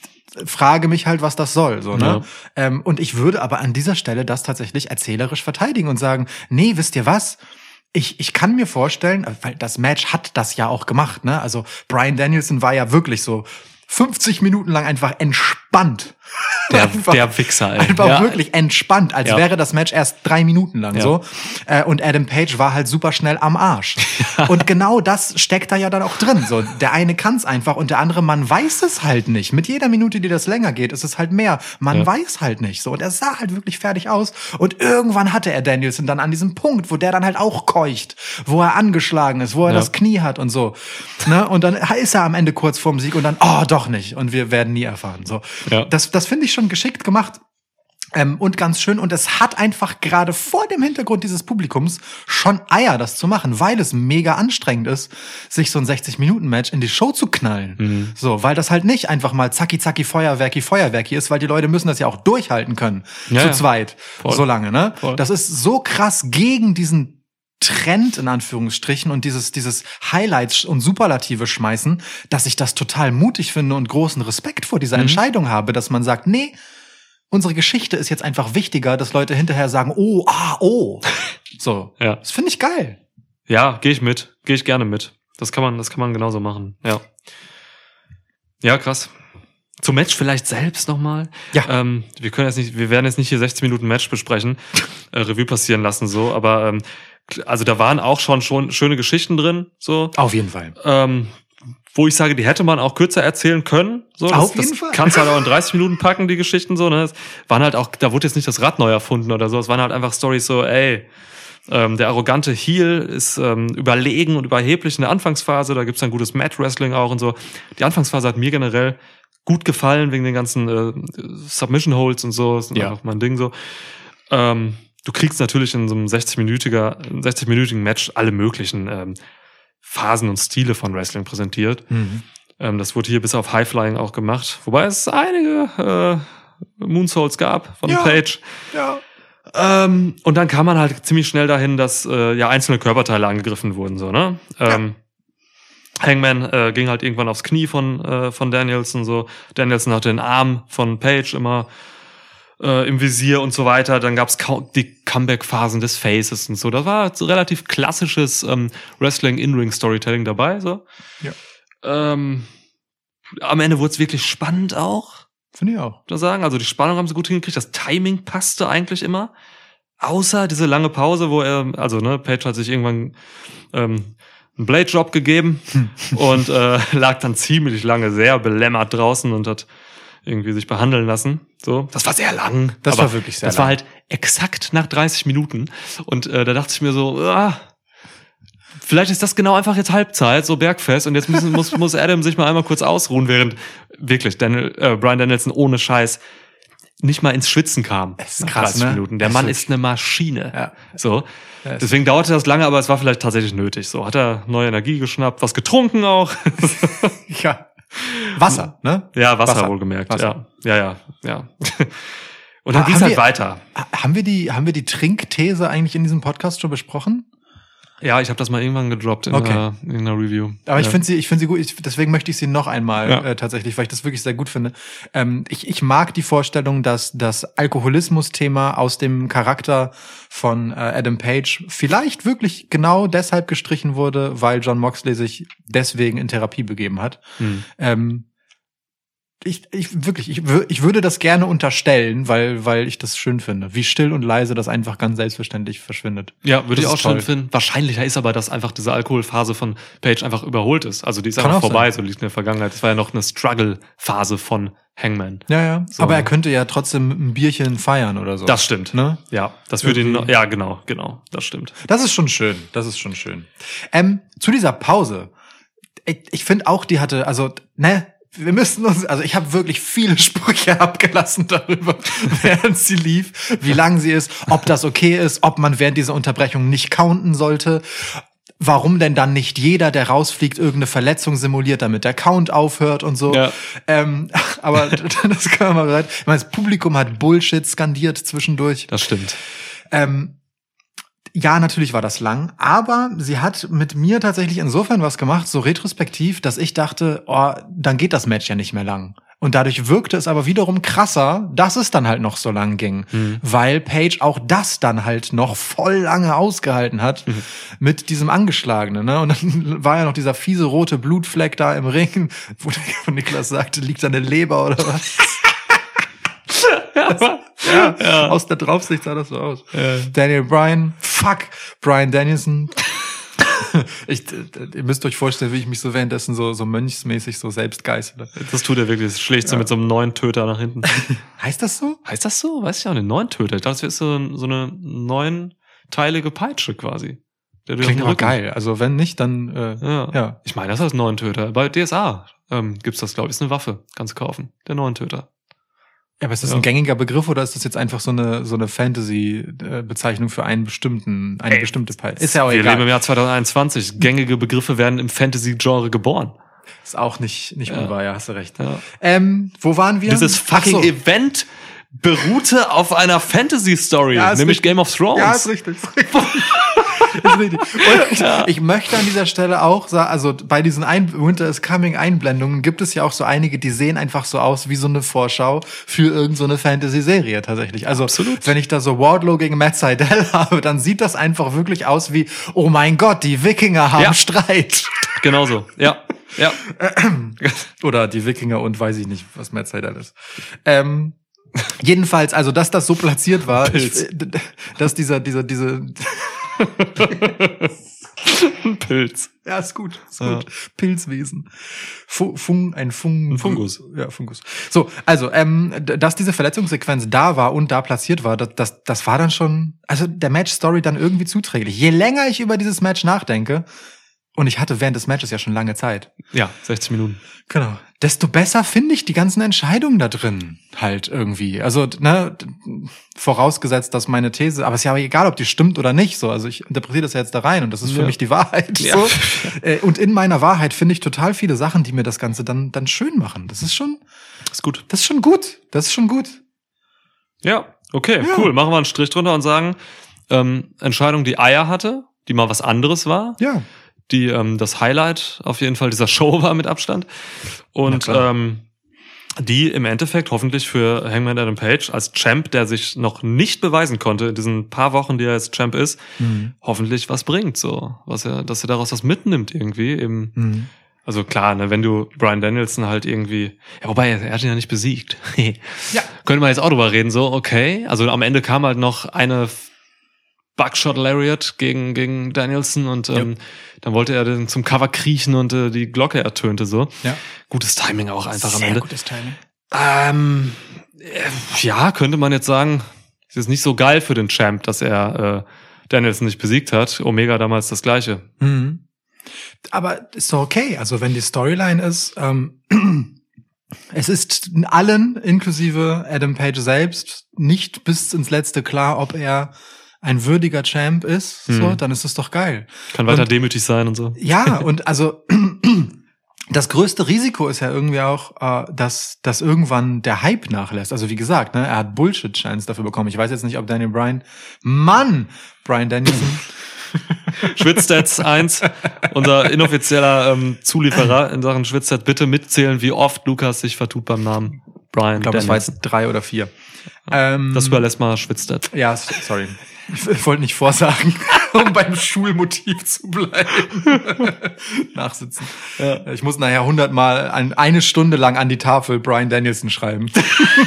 frage mich halt, was das soll. So, ne? Ähm, und ich würde aber an dieser Stelle das tatsächlich erzählerisch verteidigen und sagen, nee, wisst ihr was? Ich, ich kann mir vorstellen, weil das Match hat das ja auch gemacht, ne? Also Brian Danielson war ja wirklich so 50 Minuten lang einfach entspannt. Der, Einfach- der Wichser, ey. Einfach ja. wirklich entspannt, als Ja. wäre das Match erst drei Minuten lang Ja. so. Äh, und Adam Page war halt super schnell am Arsch. Und genau das steckt da ja dann auch drin. So, der eine kann es einfach und der andere, man weiß es halt nicht. Mit jeder Minute, die das länger geht, ist es halt mehr. Man weiß halt nicht. So, und er sah halt wirklich fertig aus. Und irgendwann hatte er Danielson dann an diesem Punkt, wo der dann halt auch keucht, wo er angeschlagen ist, wo er das Knie hat und so. Ne? Und dann ist er am Ende kurz vorm Sieg und dann, oh, doch nicht. Und wir werden nie erfahren. So, Ja. das, das finde ich schon geschickt gemacht. Ähm, und ganz schön. Und es hat einfach gerade vor dem Hintergrund dieses Publikums schon Eier, das zu machen, weil es mega anstrengend ist, sich so ein 60-Minuten-Match in die Show zu knallen. Mhm. So, weil das halt nicht einfach mal zacki zacki Feuerwerki Feuerwerki ist, weil die Leute müssen das ja auch durchhalten können. Ja, zu ja. zweit. Voll. So lange, ne? Voll. Das ist so krass gegen diesen Trend in Anführungsstrichen und dieses, dieses Highlights und Superlative schmeißen, dass ich das total mutig finde und großen Respekt vor Mhm. dieser Entscheidung habe, dass man sagt, nee, unsere Geschichte ist jetzt einfach wichtiger, dass Leute hinterher sagen, oh, ah, oh. So. Ja. Das finde ich geil. Ja, gehe ich mit. Gehe ich gerne mit. Das kann man, das kann man genauso machen. Ja. Ja, krass. Zum Match vielleicht selbst nochmal. Ja. Ähm, wir können jetzt nicht, wir werden jetzt nicht hier 60 Minuten Match besprechen, äh, Revue passieren lassen, so, aber ähm, also da waren auch schon schon schöne Geschichten drin, so. Auf jeden Fall. Ähm, wo ich sage, die hätte man auch kürzer erzählen können. So, das, Auf jeden das Fall. Kannst du halt auch in 30 Minuten packen, die Geschichten so. Ne? Das waren halt auch, da wurde jetzt nicht das Rad neu erfunden oder so. Es waren halt einfach Stories so, ey, ähm, der arrogante Heel ist ähm, überlegen und überheblich in der Anfangsphase. Da gibt's dann gutes Mat-Wrestling auch und so. Die Anfangsphase hat mir generell gut gefallen wegen den ganzen äh, Submission-Holds und so. Das ist Ja. einfach mein Ding so. Ähm, du kriegst natürlich in so einem 60-minütiger, 60-minütigen Match alle möglichen ähm, Phasen und Stile von Wrestling präsentiert. Ähm, das wurde hier bis auf Highflying auch gemacht. Wobei es einige äh, Moonsaults gab von Ja. Page. Ja. Ähm, und dann kam man halt ziemlich schnell dahin, dass äh, ja einzelne Körperteile angegriffen wurden. So, ne? Ähm, Hangman äh, ging halt irgendwann aufs Knie von, äh, von Danielson. So. Danielson hatte den Arm von Page immer äh, im Visier und so weiter. Dann gab's die Comeback-Phasen des Faces und so. Da war so relativ klassisches ähm, Wrestling-In-Ring-Storytelling dabei. So. Ja. Ähm, am Ende wurde es wirklich spannend auch Finde ich auch. da sagen. Also die Spannung haben sie gut hingekriegt. Das Timing passte eigentlich immer. Außer diese lange Pause, wo er, also ne, Page hat sich irgendwann ähm, einen Blade Job gegeben und äh, lag dann ziemlich lange sehr belämmert draußen und hat irgendwie sich behandeln lassen. So, das war sehr lang. Das war wirklich sehr Das lang. war halt exakt nach 30 Minuten und äh, da dachte ich mir so, ah, vielleicht ist das genau einfach jetzt Halbzeit, so Bergfest und jetzt müssen, muss, muss Adam sich mal einmal kurz ausruhen, während wirklich Daniel, äh, Brian Danielson ohne Scheiß nicht mal ins Schwitzen kam. Es ist nach krass, 30 ne? Minuten. Der Es Mann ist- eine Maschine. Ja. So. Deswegen dauerte das lange, aber es war vielleicht tatsächlich nötig. So hat er neue Energie geschnappt, was getrunken auch. Ja. Wasser, ne? ja, Wasser, Wasser. wohlgemerkt. Wasser. Ja, ja, ja, ja. Und dann ging's haben halt wir- weiter. Ha- Haben wir die, haben wir die Trinkthese eigentlich in diesem Podcast schon besprochen? Ja, ich habe das mal irgendwann gedroppt in, Okay. einer, in einer Review. Aber ich ja. finde sie, ich finde sie gut. Ich, deswegen möchte ich sie noch einmal Ja. äh, tatsächlich, weil ich das wirklich sehr gut finde. Ähm, ich, ich mag die Vorstellung, dass das Alkoholismus-Thema aus dem Charakter von äh, Adam Page vielleicht wirklich genau deshalb gestrichen wurde, weil John Moxley sich deswegen in Therapie begeben hat. Hm. Ähm, ich, ich wirklich, ich, ich würde das gerne unterstellen, weil, weil ich das schön finde, wie still und leise das einfach ganz selbstverständlich verschwindet. Ja, würde Das ich auch ist schön toll. finden. Wahrscheinlicher ist aber, dass einfach diese Alkoholphase von Page einfach überholt ist. Also die ist Kann einfach vorbei, so liegt in der Vergangenheit. Das war ja noch eine Struggle-Phase von Hangman. Ja, ja. So. Aber er könnte ja trotzdem ein Bierchen feiern oder so. Das stimmt. ne? Ja, das würde ihn, ja, genau, genau, das stimmt. Das ist schon schön. Das ist schon schön. Ähm, zu dieser Pause. Ich, ich finde auch, die hatte, also, ne, wir müssen uns, also ich habe wirklich viele Sprüche abgelassen darüber, während sie lief, wie lang sie ist, ob das okay ist, ob man während dieser Unterbrechung nicht counten sollte. Warum denn dann nicht jeder, der rausfliegt, irgendeine Verletzung simuliert, damit der Count aufhört und so. Ja. Ähm, aber das kann man mal bereit. Ich meine, das Publikum hat Bullshit skandiert zwischendurch. Das stimmt. Ähm, ja, natürlich war das lang, aber sie hat mit mir tatsächlich insofern was gemacht, so retrospektiv, dass ich dachte, oh, dann geht das Match ja nicht mehr lang. Und dadurch wirkte es aber wiederum krasser, dass es dann halt noch so lang ging, weil Paige auch das dann halt noch voll lange ausgehalten hat mit diesem Angeschlagenen. Ne? Und dann war ja noch dieser fiese rote Blutfleck da im Ring, wo der- wo Niklas sagte, liegt seine Leber oder was? Ja, aus der Draufsicht sah das so aus. Daniel Bryan, fuck, Brian Danielson. ich, ihr müsst euch vorstellen, wie ich mich so währenddessen so, so mönchsmäßig so selbst geißele. Das tut er wirklich. Das schlägt so mit so einem neuen Töter nach hinten. Heißt das so? heißt das so? Weiß ich auch nicht. Neun Töter. Ich dachte, das ist so, so eine neunteilige Peitsche quasi. Klingt aber geil. Also wenn nicht, dann äh, Ja. ja. Ich meine, das heißt neun Töter. Bei DSA ähm, gibt's das, glaube ich, ist eine Waffe. Kannst du kaufen. Der neun Töter. Ja, aber ist das Ja. ein gängiger Begriff oder ist das jetzt einfach so eine so eine Fantasy-Bezeichnung für einen bestimmten, eine Ey, bestimmte Peitsche? Ist ja auch Wir leben im egal. Jahr 2021. Gängige Begriffe werden im Fantasy-Genre geboren. Ist auch nicht nicht Ja. unwahr, ja, hast du recht. Ja. Ähm, wo waren wir? Dieses fucking so. Event beruhte auf einer Fantasy-Story, nämlich richtig. Game of Thrones. Ja, ist richtig. Ist richtig. ist richtig. Und ich möchte an dieser Stelle auch sagen, also bei diesen ein Winter is Coming Einblendungen gibt es ja auch so einige, die sehen einfach so aus wie so eine Vorschau für irgendeine so eine Fantasy-Serie tatsächlich. Also Absolut. wenn ich da so Wardlow gegen Matt Seidel habe, dann sieht das einfach wirklich aus wie, oh mein Gott, die Wikinger haben Ja. Streit. Genauso. Ja. Ja. Oder die Wikinger und weiß ich nicht, was Matt Seidel ist. Ähm, jedenfalls, also dass das so platziert war, ich, dass dieser, dieser, diese, Pilz. ja, ist gut, ist Ja. gut. Pilzwesen. Fu- Fung, ein Fung, Ein Fungus. Ja, Fungus. So, also, ähm, dass diese Verletzungssequenz da war und da platziert war, das, das, das war dann schon, also der Match-Story dann irgendwie zuträglich. Je länger ich über dieses Match nachdenke, und ich hatte während des Matches ja schon lange Zeit, Ja, 60 Minuten. Genau. Desto besser finde ich die ganzen Entscheidungen da drin halt irgendwie. Also, ne, vorausgesetzt, dass meine These, aber es ist ja egal, ob die stimmt oder nicht, so. Also ich interpretiere das ja jetzt da rein und das ist für Ja. mich die Wahrheit. Ja. So. Äh, Und in meiner Wahrheit finde ich total viele Sachen, die mir das Ganze dann, dann schön machen. Das ist schon, Ist gut. das ist schon gut. Das ist schon gut. Ja, okay, Ja. cool. Machen wir einen Strich drunter und sagen, ähm, Entscheidung, die Eier hatte, die mal was anderes war, Ja. Die ähm, das Highlight auf jeden Fall dieser Show war mit Abstand. Und ähm, die im Endeffekt hoffentlich für Hangman Adam Page als Champ, der sich noch nicht beweisen konnte in diesen paar Wochen, die er jetzt Champ ist, Mhm. hoffentlich was bringt, so, was er, dass er daraus was mitnimmt irgendwie. Eben, Mhm. also klar, ne, wenn du Brian Danielson halt irgendwie, ja, wobei er, er hat ihn ja nicht besiegt. Ja. Könnte man jetzt auch drüber reden, so, okay. Also am Ende kam halt noch eine Buckshot Lariat gegen, gegen Danielson und ähm, dann wollte er dann zum Cover kriechen und äh, die Glocke ertönte so. Ja. Gutes Timing auch einfach am Sehr Ende. gutes Timing. Ähm, äh, ja, könnte man jetzt sagen, es ist nicht so geil für den Champ, dass er äh, Danielson nicht besiegt hat. Omega damals das gleiche. Mhm. Aber ist doch okay. Also wenn die Storyline ist, ähm, es ist allen, inklusive Adam Page selbst, nicht bis ins Letzte klar, ob er ein würdiger Champ ist. So, Mhm. dann ist es doch geil. Kann weiter Und- demütig sein und so. Ja, und also das größte Risiko ist ja irgendwie auch, äh, dass, dass irgendwann der Hype nachlässt. Also wie gesagt, ne, er hat Bullshit-Shines dafür bekommen. Ich weiß jetzt nicht, ob Daniel Bryan, Mann, Brian Danielson, Schwitzstats 1, unser inoffizieller ähm, Zulieferer in Sachen Schwitzstat, bitte mitzählen, wie oft Lukas sich vertut beim Namen Brian ich glaube, es war jetzt drei oder vier. Ähm, Das überlässt mal Schwitzstat. ja, sorry. Ich, wollte nicht vorsagen, um beim Schulmotiv zu bleiben. Nachsitzen. Ich muss nachher hundertmal ein, eine Stunde lang an die Tafel Brian Danielson schreiben.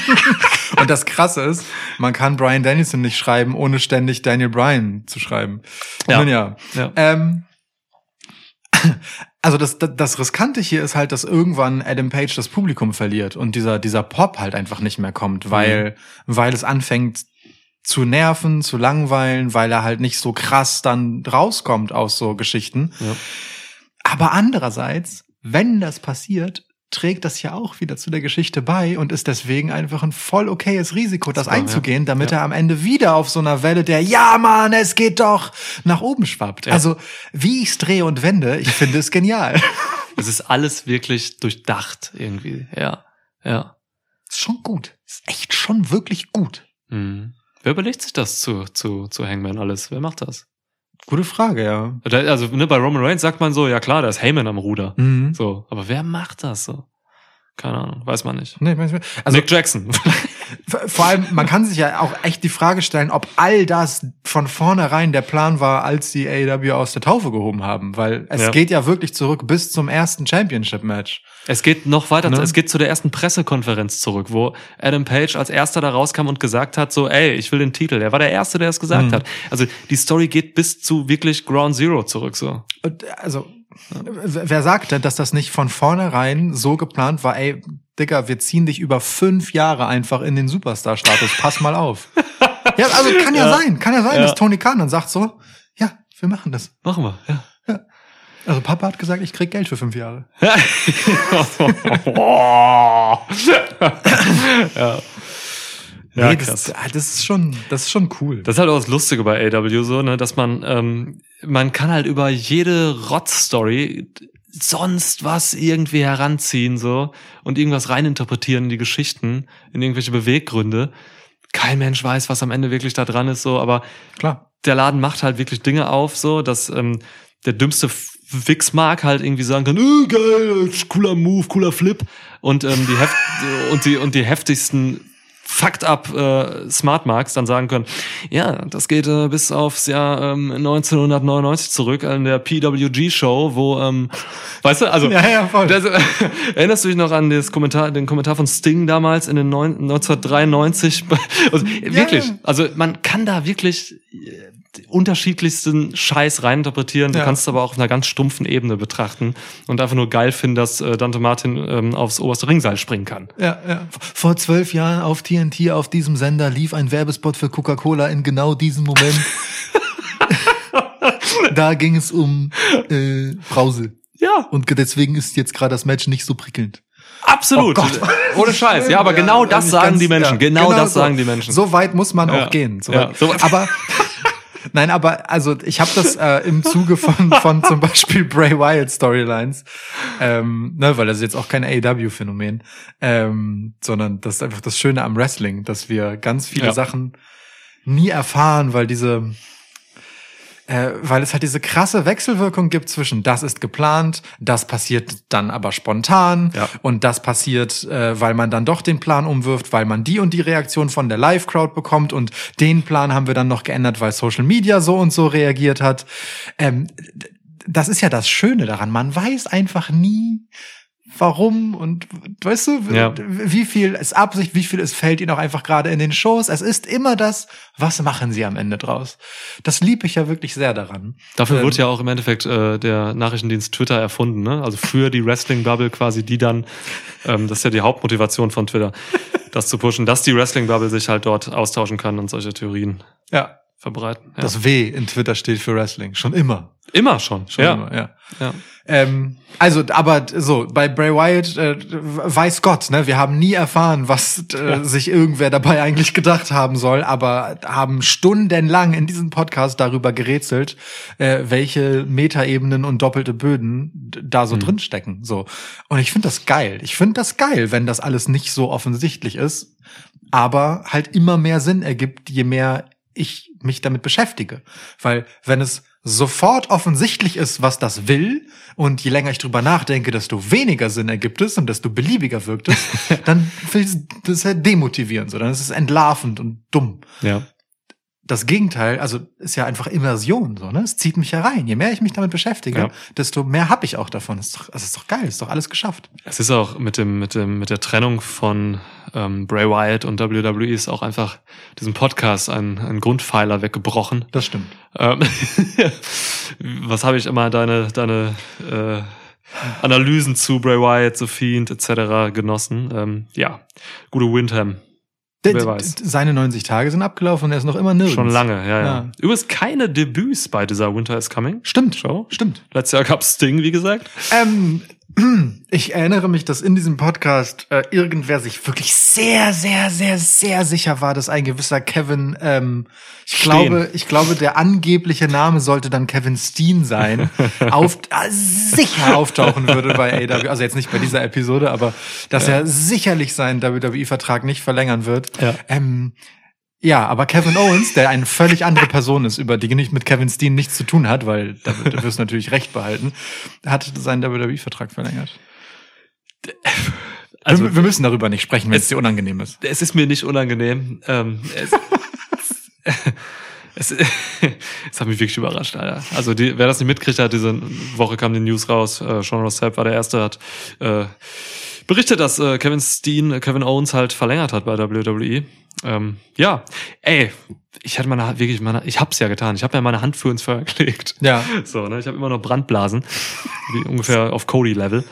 Und das Krasse ist, man kann Brian Danielson nicht schreiben, ohne ständig Daniel Bryan zu schreiben. Und Ja. nun ja. Ja. Ähm, also das, das, das Riskante hier ist halt, dass irgendwann Adam Page das Publikum verliert und dieser, dieser Pop halt einfach nicht mehr kommt, weil, weil es anfängt zu nerven, zu langweilen, weil er halt nicht so krass dann rauskommt aus so Geschichten. Ja. Aber andererseits, wenn das passiert, trägt das ja auch wieder zu der Geschichte bei und ist deswegen einfach ein voll okayes Risiko, das ja. einzugehen, damit Ja. er am Ende wieder auf so einer Welle der Ja, Mann, es geht doch nach oben schwappt. Ja. Also, wie ich's drehe und wende, ich finde es genial. Es ist alles wirklich durchdacht irgendwie. Ja. Ja. ist schon gut. Ist echt schon wirklich gut. Mhm. Wer überlegt sich das zu, zu, zu Hangman alles? Wer macht das? Gute Frage, ja. Also, ne, bei Roman Reigns sagt man so, ja klar, da ist Heyman am Ruder. Mhm. So, aber wer macht das so? Keine Ahnung, weiß man nicht. Nee, Also Nick Jackson. vor allem, man kann sich ja auch echt die Frage stellen, ob all das von vornherein der Plan war, als die AEW aus der Taufe gehoben haben, weil es Ja. geht ja wirklich zurück bis zum ersten Championship-Match. Es geht noch weiter, Ne? es geht zu der ersten Pressekonferenz zurück, wo Adam Page als erster da rauskam und gesagt hat, so, ey, ich will den Titel. Er war der Erste, der es gesagt Mhm. hat. Also die Story geht bis zu wirklich Ground Zero zurück, so. Und, Also, wer sagt denn, dass das nicht von vornherein so geplant war, ey, Digga, wir ziehen dich über fünf Jahre einfach in den Superstar-Status, pass mal auf. ja, also kann ja, Ja. sein, kann ja sein, Ja. dass Tony Khan dann sagt so, ja, wir machen das. Machen wir, ja. Also Papa hat gesagt, ich krieg Geld für fünf Jahre. ja. Ja, nee, das, das ist schon, das ist schon cool. Das ist halt auch das Lustige bei AW so, ne, dass man, ähm, man kann halt über jede Rot-Story sonst was irgendwie heranziehen so und irgendwas reininterpretieren in die Geschichten, in irgendwelche Beweggründe. Kein Mensch weiß, was am Ende wirklich da dran ist, so, aber Klar. der Laden macht halt wirklich Dinge auf, so, dass ähm, der dümmste Wix-Mark halt irgendwie sagen kann, äh, geil, cooler Move, cooler Flip und ähm, die heft und die und die heftigsten fucked up äh, Smart Marks dann sagen können, ja, das geht äh, bis aufs Jahr ähm, 1999 zurück in der PWG Show, wo ähm, weißt du, also Ja, ja, voll. das, erinnerst du dich noch an das Kommentar, den Kommentar von Sting damals in den neun, 1993? Also, wirklich, ja. also man kann da wirklich äh, unterschiedlichsten Scheiß reininterpretieren. Du Ja. kannst es aber auch auf einer ganz stumpfen Ebene betrachten und einfach nur geil finden, dass äh, Dante Martin ähm, aufs oberste Ringseil springen kann. Ja, ja. Vor zwölf Jahren auf TNT auf diesem Sender lief ein Werbespot für Coca-Cola in genau diesem Moment. da ging es um äh, Brause. Ja, Und deswegen ist jetzt gerade das Match nicht so prickelnd. absolut. Oh. Ohne Scheiß. Ja, aber genau das sagen ganz- die Menschen. ja, genau, das so. sagen die Menschen. So weit muss man Ja. auch gehen. So Ja, so. Aber nein, aber also ich habe das äh, im Zuge von von zum Beispiel Bray Wyatt Storylines, ähm, ne, weil das ist jetzt auch kein AEW-Phänomen, ähm, sondern das ist einfach das Schöne am Wrestling, dass wir ganz viele Ja. Sachen nie erfahren, weil diese äh, weil es halt diese krasse Wechselwirkung gibt zwischen das ist geplant, das passiert dann aber spontan Ja. und das passiert, äh, weil man dann doch den Plan umwirft, weil man die und die Reaktion von der Live-Crowd bekommt und den Plan haben wir dann noch geändert, weil Social Media so und so reagiert hat. Ähm, das ist ja das Schöne daran. Man weiß einfach nie, warum und weißt du, Ja. wie viel ist Absicht, wie viel es fällt ihnen auch einfach gerade in den Shows. Es ist immer das, was machen sie am Ende draus. Das liebe ich ja wirklich sehr daran. Dafür Ähm, wird ja auch im Endeffekt äh, der Nachrichtendienst Twitter erfunden, ne? Also für die Wrestling-Bubble quasi, die dann, ähm, das ist ja die Hauptmotivation von Twitter, das zu pushen, dass die Wrestling-Bubble sich halt dort austauschen kann und solche Theorien Ja, verbreiten. Ja. das W in Twitter steht für Wrestling. Schon immer. Immer schon. Schon ja. immer, ja. ja. Ähm, also, aber so, bei Bray Wyatt, äh, weiß Gott, ne, wir haben nie erfahren, was äh, sich irgendwer dabei eigentlich gedacht haben soll, aber haben stundenlang in diesem Podcast darüber gerätselt, äh, welche Metaebenen und doppelte Böden da so drin stecken. So. Und ich finde das geil. Ich finde das geil, wenn das alles nicht so offensichtlich ist, aber halt immer mehr Sinn ergibt, je mehr ich mich damit beschäftige. Weil wenn es sofort offensichtlich ist, was das will, und je länger ich drüber nachdenke, desto weniger Sinn ergibt es und desto beliebiger wirkt es, dann finde ich das halt demotivierend, so. Dann ist es entlarvend und dumm. ja. Das Gegenteil, also ist ja einfach Immersion, so, ne? Es zieht mich herein. Je mehr ich mich damit beschäftige, Ja. desto mehr hab ich auch davon. Das ist doch, das ist doch geil, ist doch alles geschafft. Es ist auch mit dem, mit dem, mit der Trennung von ähm, Bray Wyatt und WWE ist auch einfach diesem Podcast ein, ein Grundpfeiler weggebrochen. Das stimmt. Ähm, was habe ich immer deine, deine äh, Analysen zu Bray Wyatt, The Fiend etc. genossen? Ähm, ja, gute Windham. D- Wer weiß. Seine 90 Tage sind abgelaufen und er ist noch immer nirgends. Schon lange, ja, ja. Ja. Übrigens keine Debüts bei dieser Winter is Coming. Stimmt. Show. Stimmt. Letztes Jahr gab's Sting, wie gesagt. Ähm, ich erinnere mich, dass in diesem Podcast äh, irgendwer sich wirklich sehr, sehr, sehr, sehr sicher war, dass ein gewisser Kevin, ähm, ich Steen. glaube, ich glaube, der angebliche Name sollte dann Kevin Steen sein, auf, äh, sicher auftauchen würde bei AW. Also jetzt nicht bei dieser Episode, aber dass er sicherlich seinen WWE-Vertrag nicht verlängern wird. Ja. Ähm, ja, aber Kevin Owens, der eine völlig andere Person ist, über die nicht mit Kevin Steen nichts zu tun hat, weil da, da wirst du natürlich recht behalten, hat seinen WWE-Vertrag verlängert. Also- wir, wir müssen darüber nicht sprechen, wenn es, Es- dir unangenehm ist. Es ist mir nicht unangenehm. Ähm, es, es, es hat mich wirklich überrascht, Alter. Also die, wer das nicht mitkriegt hat, diese Woche kam die News raus. Äh, Sean Ross Sapp war der Erste, hat äh, berichtet, dass äh, Kevin Steen, äh, Kevin Owens halt verlängert hat bei WWE. Ähm, ja, ey, ich hatte meine Hand wirklich meine, ich hab's ja getan. Ich habe ja meine Hand für ins Feuer gelegt. Ja. So, ne? Ich habe immer noch Brandblasen, wie ungefähr auf Cody-Level.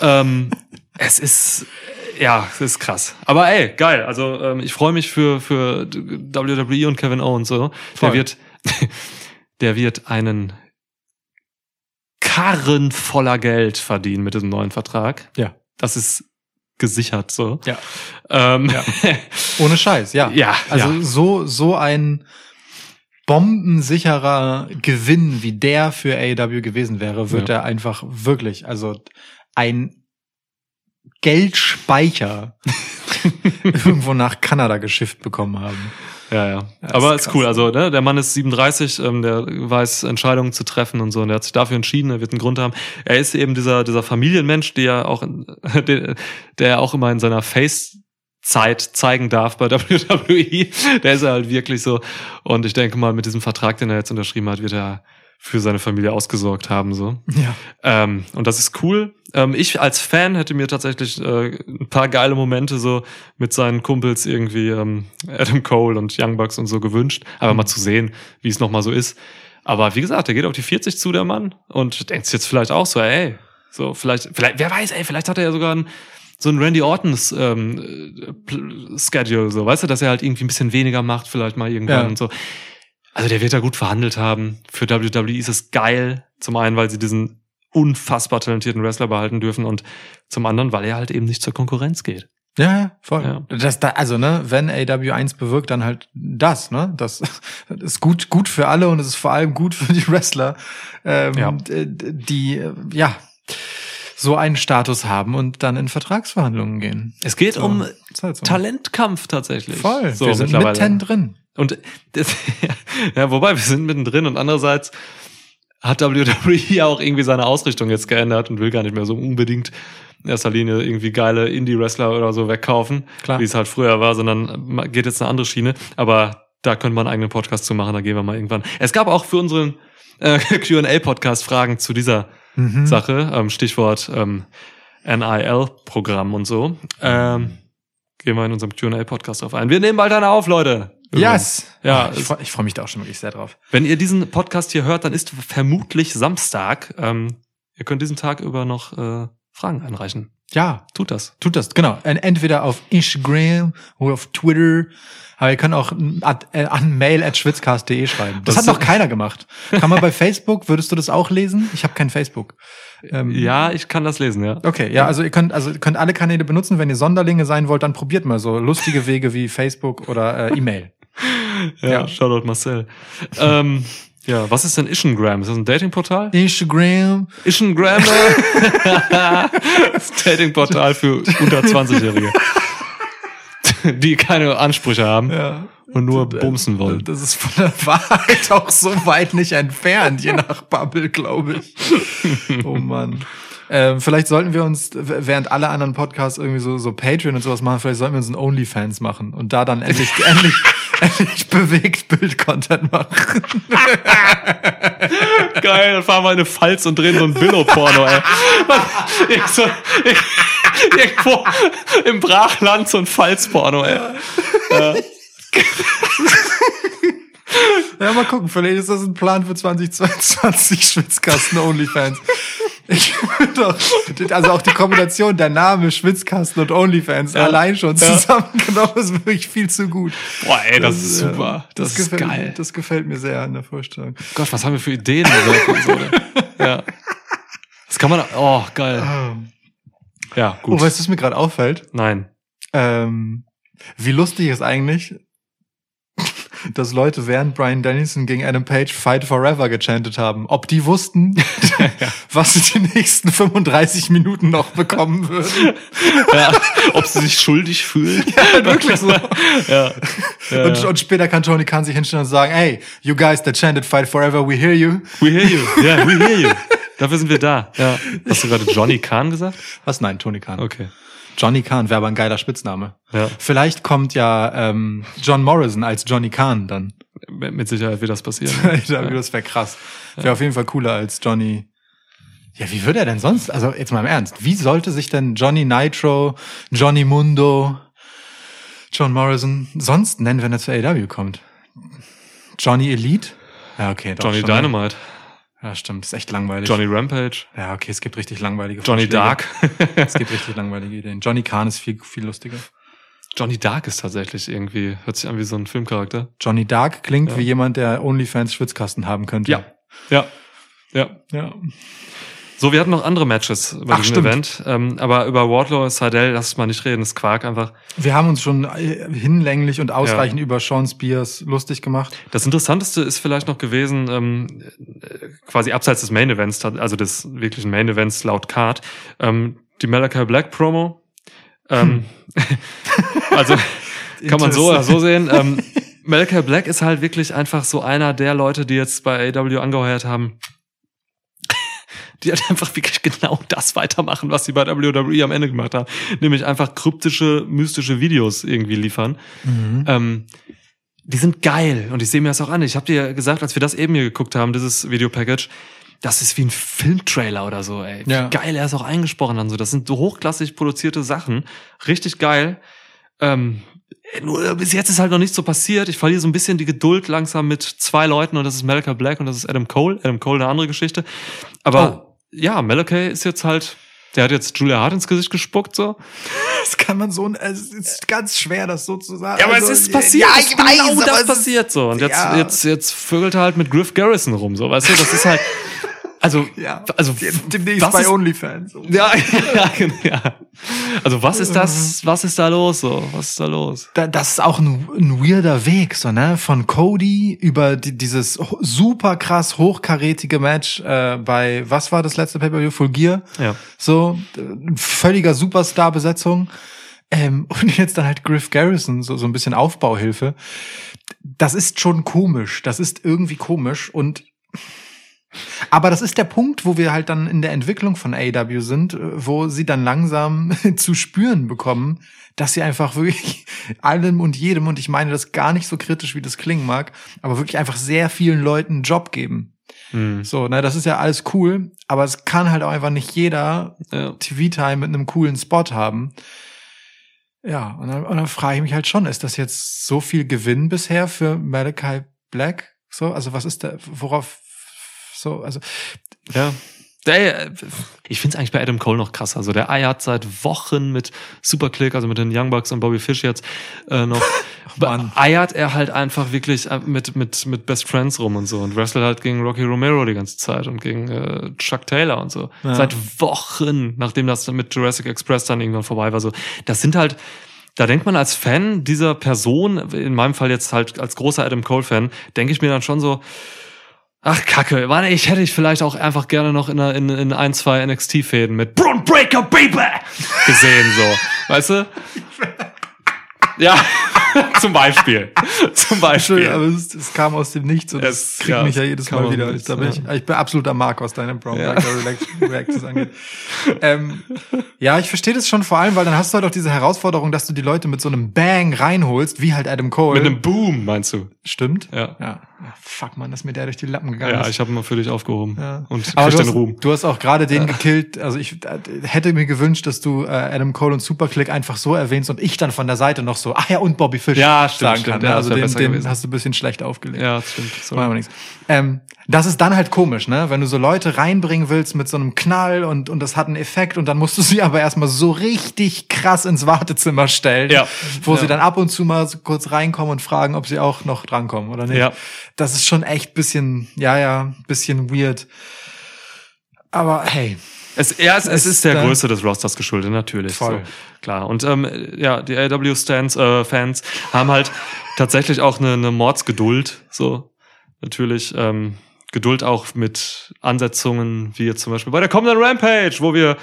Ähm, es ist, ja, es ist krass. Aber ey, geil. Also ähm, ich freue mich für für WWE und Kevin Owens. So. Voll. Der wird, der wird einen Karren voller Geld verdienen mit diesem neuen Vertrag. Ja. Das ist gesichert so. Ja. Ähm, Ja. Ohne Scheiß, ja. Ja, Also ja. so, so ein bombensicherer Gewinn, wie der für AEW gewesen wäre, wird Ja. er einfach wirklich, also ein Geldspeicher irgendwo nach Kanada geschifft bekommen haben. Ja, ja. Das Aber ist ist cool. Also, ne, der Mann ist 37, ähm, der weiß Entscheidungen zu treffen und so. Und der hat sich dafür entschieden, er wird einen Grund haben. Er ist eben dieser, dieser Familienmensch, der auch, der, der auch immer in seiner Face Zeit zeigen darf bei WWE. Der ist er halt wirklich so. Und ich denke mal, mit diesem Vertrag, den er jetzt unterschrieben hat, wird er für seine Familie ausgesorgt haben, so. Ja. Ähm, und das ist cool. Ähm, ich als Fan hätte mir tatsächlich äh, ein paar geile Momente so mit seinen Kumpels irgendwie ähm, Adam Cole und Young Bucks und so gewünscht. Aber mal zu sehen, wie es nochmal so ist. Aber wie gesagt, der geht auf die 40 zu, der Mann. Und denkt sich jetzt vielleicht auch so, ey, so vielleicht, vielleicht, wer weiß, ey, vielleicht hat er ja sogar ein, so ein Randy Ortons ähm, äh, Schedule, so, weißt du, dass er halt irgendwie ein bisschen weniger macht, vielleicht mal irgendwann Ja. und so. Also der wird da gut verhandelt haben. Für WWE ist es geil. Zum einen, weil sie diesen unfassbar talentierten Wrestler behalten dürfen und zum anderen, weil er halt eben nicht zur Konkurrenz geht. Ja, ja, voll. Ja. Das, da, also, ne, wenn AW 1 bewirkt, dann halt das, ne? Das ist gut, gut für alle und es ist vor allem gut für die Wrestler, ähm, Ja. d- die, äh, ja, so einen Status haben und dann in Vertragsverhandlungen gehen. Es geht So, um halt so. Talentkampf tatsächlich. Voll. So wir sind mittlerweile. Und das, ja, wobei wir sind mittendrin und andererseits hat WWE ja auch irgendwie seine Ausrichtung jetzt geändert und will gar nicht mehr so unbedingt in erster Linie irgendwie geile Indie-Wrestler oder so wegkaufen, Klar. wie es halt früher war, sondern geht jetzt eine andere Schiene. Aber da könnte man einen eigenen Podcast zu machen, da gehen wir mal irgendwann. Es gab auch für unseren äh, Q&A-Podcast Fragen zu dieser Mhm. Sache, ähm, Stichwort ähm, NIL-Programm und so. Ähm, gehen wir in unserem Q&A-Podcast drauf ein. Wir nehmen bald eine auf, Leute. Yes. Ja, ich es- freue ich freu mich da auch schon wirklich sehr drauf. wenn ihr diesen Podcast hier hört, dann ist vermutlich Samstag. Ähm, ihr könnt diesen Tag über noch äh, Fragen einreichen. Ja, Tut das. tut das, genau. En- Entweder auf Instagram oder auf Twitter. Aber ihr könnt auch an, äh, an mail at schwitzcast.de schreiben. Das, Das hat noch keiner gemacht. Kann man bei Facebook, würdest du das auch lesen? Ich habe kein Facebook. Ähm, Ja, ich kann das lesen, ja. Okay, ja, also ihr könnt, also ihr könnt alle Kanäle benutzen. Wenn ihr Sonderlinge sein wollt, dann probiert mal so lustige Wege wie Facebook oder äh, E-Mail. Ja, Ja. Shoutout Marcel. ähm, ja, was ist denn Ishengram? Ist das ein Datingportal? Instagram. Ishengram? das Datingportal für unter 20-Jährige. Die keine Ansprüche haben Ja. und nur bumsen wollen. Das ist von der Wahrheit auch so weit nicht entfernt, je nach Bubble, glaube ich. Oh Mann. Ähm, vielleicht sollten wir uns, während alle anderen Podcasts irgendwie so, so Patreon und sowas machen, vielleicht sollten wir uns ein OnlyFans machen und da dann endlich, endlich, endlich bewegt Bild-Content machen. Geil, dann fahren wir in eine Pfalz und drehen so ein Billo-Porno, ey. So, irgendwo im Brachland so ein Pfalz-Porno, ey. Ja, mal gucken, vielleicht ist das ein Plan für 2022 Schwitzkasten OnlyFans. Ich würde doch, also auch die Kombination der Name Schwitzkasten und OnlyFans allein schon Ja. zusammengenommen ist wirklich viel zu gut. Boah, ey, das ist äh, super. Das, ist gefällt, geil. Das gefällt mir sehr an der Vorstellung. Gott, was haben wir für Ideen ja. Das kann man, oh, geil. Ja, Oh, gut. weißt du, was mir gerade auffällt? Nein. Ähm, wie lustig ist eigentlich, dass Leute während Brian Dennison gegen Adam Page Fight Forever gechantet haben. Ob die wussten, was sie die nächsten 35 Minuten noch bekommen würden. Ja, ob sie sich schuldig fühlen. Ja, wirklich so. Ja. ja. Und, und später kann Tony Khan sich hinstellen und sagen, hey, you guys that chanted Fight Forever, we hear you. We hear you. Ja, we hear you. Dafür sind wir da. Ja. Hast du gerade Johnny Kahn gesagt? Was? Nein, Tony Khan. Okay. Johnny Khan wäre aber ein geiler Spitzname. Ja. Vielleicht kommt ja ähm, John Morrison als Johnny Khan dann. Mit Sicherheit wird das passieren. Das wäre krass. Wäre auf jeden Fall cooler als Johnny. Ja, wie würde er denn sonst? Also jetzt mal im Ernst. Wie sollte sich denn Johnny Nitro, Johnny Mundo, John Morrison sonst nennen, wenn er zur AW kommt? Johnny Elite? Ja, okay. Doch Johnny schon, ne? Ja, stimmt. Ist echt langweilig. Johnny Rampage. Ja, okay, es gibt richtig langweilige Johnny Vorschläge. Dark. Es gibt richtig langweilige Ideen. Johnny Khan ist viel, viel lustiger. Johnny Dark ist tatsächlich irgendwie, hört sich an wie so ein Filmcharakter. Johnny Dark klingt Ja. wie jemand, der OnlyFans Schwitzkasten haben könnte. Ja. Ja. Ja. Ja. So, wir hatten noch andere Matches bei Ach, diesem stimmt. Event. Ähm, aber über Wardlow und Seidel, lass es mal nicht reden, das ist Quark einfach. Wir haben uns schon äh, hinlänglich und ausreichend über Sean Spears lustig gemacht. Das Interessanteste ist vielleicht noch gewesen, ähm, äh, quasi abseits des Main Events, also des wirklichen Main Events laut Card, ähm, die Malachi Black Promo. Ähm, also kann man so oder so sehen. Ähm, Malachi Black ist halt wirklich einfach so einer der Leute, die jetzt bei AW angeheuert haben, die halt einfach wirklich genau das weitermachen, was sie bei WWE am Ende gemacht haben. Nämlich einfach kryptische, mystische Videos irgendwie liefern. Ähm, die sind geil und ich sehe mir das auch an. Ich habe dir ja gesagt, als wir das eben hier geguckt haben, dieses Videopackage, das ist wie ein Filmtrailer oder so, ey. Wie Ja. geil er ist auch eingesprochen dann so. Das sind so hochklassig produzierte Sachen. Richtig geil. Ähm, nur bis jetzt ist halt noch nichts so passiert. Ich verliere so ein bisschen die Geduld langsam mit zwei Leuten und das ist Malachi Black und das ist Adam Cole. Adam Cole eine andere Geschichte. Aber ja, Malachi ist jetzt halt, der hat jetzt Julia Hart ins Gesicht gespuckt so. Das kann man so, es ist ganz schwer, das so zu sagen. Ja, aber Also, es ist passiert. Ja, ich weiß, genau das passiert so. Und jetzt, Ja. jetzt, jetzt vögelt er halt mit Griff Garrison rum, so, weißt du? Das ist halt, also, Ja, also, demnächst was bei ist- OnlyFans. ja, ja, genau, ja. Also, was ist das, was ist da los, so? Was ist da los? Da, das ist auch ein, ein weirder Weg, so, ne? Von Cody über die, dieses super krass hochkarätige Match äh, bei, was war das letzte Pay-Per-View? Full Gear? Ja. So, völliger Superstar-Besetzung. Ähm, und jetzt dann halt Griff Garrison, so, so ein bisschen Aufbauhilfe. Das ist schon komisch. Das ist irgendwie komisch und aber das ist der Punkt, wo wir halt dann in der Entwicklung von AW sind, äh, wo sie dann langsam zu spüren bekommen, dass sie einfach wirklich allem und jedem, und ich meine das gar nicht so kritisch, wie das klingen mag, aber wirklich einfach sehr vielen Leuten einen Job geben. Hm. So, ne, das ist ja alles cool, aber es kann halt auch einfach nicht jeder Ja. TV-Time mit einem coolen Spot haben. Ja, und dann, und dann frage ich mich halt schon, ist das jetzt so viel Gewinn bisher für Malachi Black? So, also was ist da, worauf, so, also, Ja. Der, ich finde es eigentlich bei Adam Cole noch krasser. Also der eiert seit Wochen mit Superclick, also mit den Young Bucks und Bobby Fish jetzt äh, noch. Mann. eiert er halt einfach wirklich äh, mit, mit, mit Best Friends rum und so und wrestelt halt gegen Rocky Romero die ganze Zeit und gegen äh, Chuck Taylor und so. Ja. Seit Wochen, nachdem das mit Jurassic Express dann irgendwann vorbei war. So, das sind halt, da denkt man als Fan dieser Person, in meinem Fall jetzt halt als großer Adam Cole-Fan, denke ich mir dann schon so, ach Kacke, Mann, ich hätte ich vielleicht auch einfach gerne noch in, in, in ein, zwei NXT-Fäden mit Braun Breaker Baby gesehen, so. Weißt du? Ja, zum Beispiel. Zum Beispiel. Aber es, es kam aus dem Nichts und Es- kriegt ja, mich ja es jedes Mal wieder. Nichts, da bin ja. ich, ich bin absoluter Mark, was deine Brown Ja. Reactions angeht. ähm, ja, ich verstehe das schon vor allem, weil dann hast du halt auch diese Herausforderung, dass du die Leute mit so einem Bang reinholst, wie halt Adam Cole. Mit einem Boom, meinst du? Stimmt? Ja. ja. Ja, Fuck, man, dass mir der durch die Lappen gegangen Ja, ist. ich habe mal für dich aufgehoben. Ja. Und krieg du den hast, Ruhm. du hast auch gerade den gekillt. Also ich äh, hätte mir gewünscht, dass du äh, Adam Cole und Superclick einfach so erwähnst und ich dann von der Seite noch so, ach ja, und Bobby Fish Ja, stimmt, sagen stimmt. kann. Ja, das also den, den gewesen. hast du ein bisschen schlecht aufgelegt. Ja, das stimmt. Sorry. Ähm, das ist dann halt komisch, ne? Wenn du so Leute reinbringen willst mit so einem Knall und, und das hat einen Effekt und dann musst du sie aber erstmal so richtig krass ins Wartezimmer stellen, Ja. wo Ja. sie dann ab und zu mal so kurz reinkommen und fragen, ob sie auch noch drankommen oder nicht. Ja. Das ist schon echt bisschen, ja, ja, bisschen weird. Aber hey, Es, ja, es, es ist der Größe des Rosters geschuldet, natürlich. Voll. So, klar. Und ähm, ja, die AW-Fans äh, Fans haben halt tatsächlich auch eine, eine Mordsgeduld. So, natürlich. Ähm, Geduld auch mit Ansetzungen, wie jetzt zum Beispiel bei der kommenden Rampage, wo wir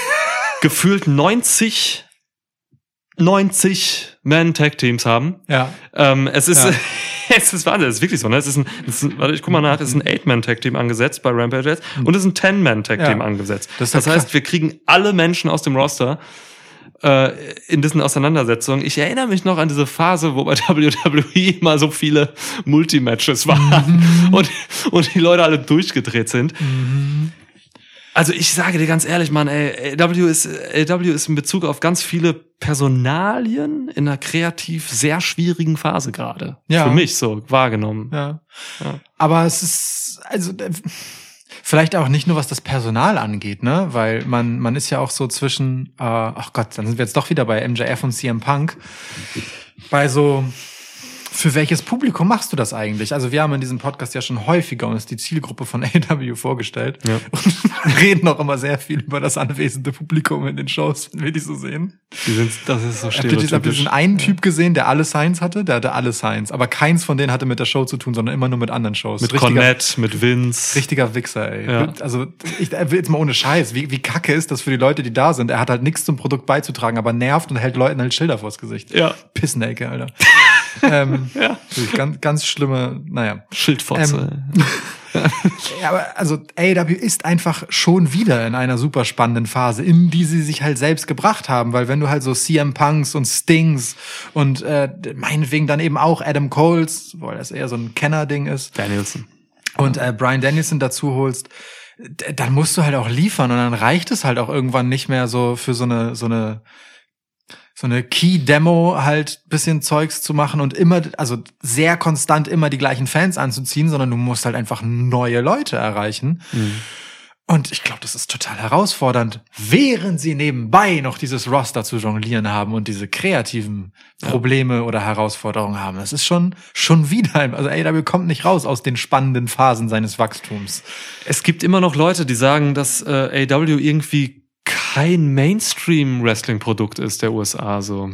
gefühlt 90, 90 Man-Tag-Teams haben. ja, Ähm, es ist, Ja. es ist Wahnsinn, es ist wirklich so, ne? Es ist ein, es ist ein warte, ich guck mal nach, es ist ein Eight-Man-Tag-Team angesetzt bei Rampage jetzt und es ist ein Ten-Man-Tag-Team Ja. angesetzt. Das Das, heißt, wir kriegen alle Menschen aus dem Roster äh, in diesen Auseinandersetzungen. Ich erinnere mich noch an diese Phase, wo bei WWE immer so viele Multimatches waren Mhm. und, und die Leute alle durchgedreht sind. Also ich sage dir ganz ehrlich, Mann, ey, AW ist, AW ist in Bezug auf ganz viele Personalien in einer kreativ sehr schwierigen Phase gerade. Ja. Für mich so wahrgenommen. ja. Ja. Aber es ist, also, äh, vielleicht auch nicht nur was das Personal angeht, ne? Weil man, man ist ja auch so zwischen, äh, ach Gott, dann sind wir jetzt doch wieder bei MJF und CM Punk. Bei so, für welches Publikum machst du das eigentlich? Also wir haben in diesem Podcast ja schon häufiger uns die Zielgruppe von AW vorgestellt Ja. und reden auch immer sehr viel über das anwesende Publikum in den Shows, wenn wir die so sehen. Die sind, das ist so diesen- habt ihr stereotypisch. diesen einen Typ gesehen, der alle Signs hatte? Der hatte alle Signs. Aber keins von denen hatte mit der Show zu tun, sondern immer nur mit anderen Shows. Mit Cornette, mit Vince. Richtiger Wichser, ey. Ja. Also, ich will jetzt mal ohne Scheiß. Wie, wie kacke ist das für die Leute, die da sind? Er hat halt nichts zum Produkt beizutragen, aber nervt und hält Leuten halt Schilder vors Gesicht. Ja. Pissnelke, Alter. Ähm, Ja. Ganz, ganz schlimme, naja. Schildfotze. Ja, aber also AEW ist einfach schon wieder in einer super spannenden Phase, in die sie sich halt selbst gebracht haben, weil wenn du halt so CM Punks und Stings und äh, meinetwegen dann eben auch Adam Coles, weil das eher so ein Kenner-Ding ist, Danielson. und äh, Brian Danielson dazu holst, dann musst du halt auch liefern und dann reicht es halt auch irgendwann nicht mehr so für so eine so eine so eine Key-Demo halt bisschen Zeugs zu machen und immer, also sehr konstant immer die gleichen Fans anzuziehen, sondern du musst halt einfach neue Leute erreichen. Und ich glaube, das ist total herausfordernd, während sie nebenbei noch dieses Roster zu jonglieren haben und diese kreativen Probleme oder Herausforderungen haben. Das ist schon, schon wieder, also AEW kommt nicht raus aus den spannenden Phasen seines Wachstums. Es gibt immer noch Leute, die sagen, dass äh, AW irgendwie kein Mainstream-Wrestling-Produkt ist der USA. So,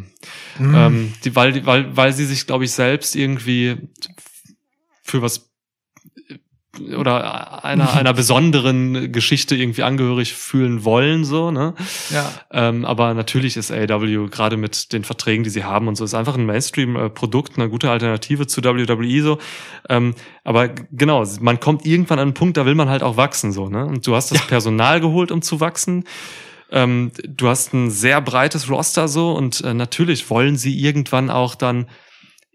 ähm, die, weil, weil, weil sie sich, glaube ich, selbst irgendwie für was äh, oder einer einer besonderen Geschichte irgendwie angehörig fühlen wollen, so ne. Ja. Ähm, aber natürlich ist AEW gerade mit den Verträgen, die sie haben und so, ist einfach ein Mainstream-Produkt, eine gute Alternative zu WWE so. Ähm, aber genau, man kommt irgendwann an einen Punkt, da will man halt auch wachsen so, ne? Und du hast das Personal geholt, um zu wachsen. Ähm, du hast ein sehr breites Roster so und äh, natürlich wollen sie irgendwann auch dann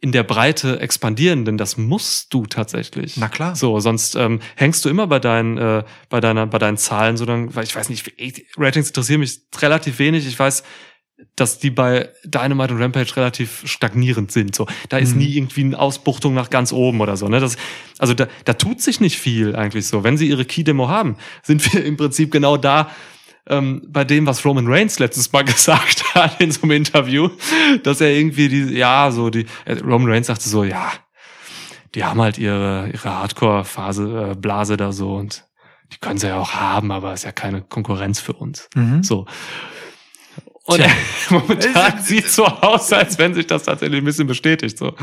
in der Breite expandieren, denn das musst du tatsächlich. Na klar. So, sonst ähm, hängst du immer bei deinen, äh, bei deiner, bei deinen Zahlen, so dann, weil ich weiß nicht, Ratings interessieren mich relativ wenig. Ich weiß dass die bei Dynamite und Rampage relativ stagnierend sind. So, da ist Mhm. nie irgendwie eine Ausbuchtung nach ganz oben oder so. Ne? Das, also da, da tut sich nicht viel eigentlich so. Wenn sie ihre Key-Demo haben, sind wir im Prinzip genau da ähm, bei dem, was Roman Reigns letztes Mal gesagt hat in so einem Interview, dass er irgendwie die, ja, so die, äh, Roman Reigns sagte so, ja, die haben halt ihre, ihre Hardcore-Phase, äh, Blase da so und die können sie ja auch haben, aber ist ja keine Konkurrenz für uns. Mhm. So. Und Tja. momentan sieht so aus, als wenn sich das tatsächlich ein bisschen bestätigt. So.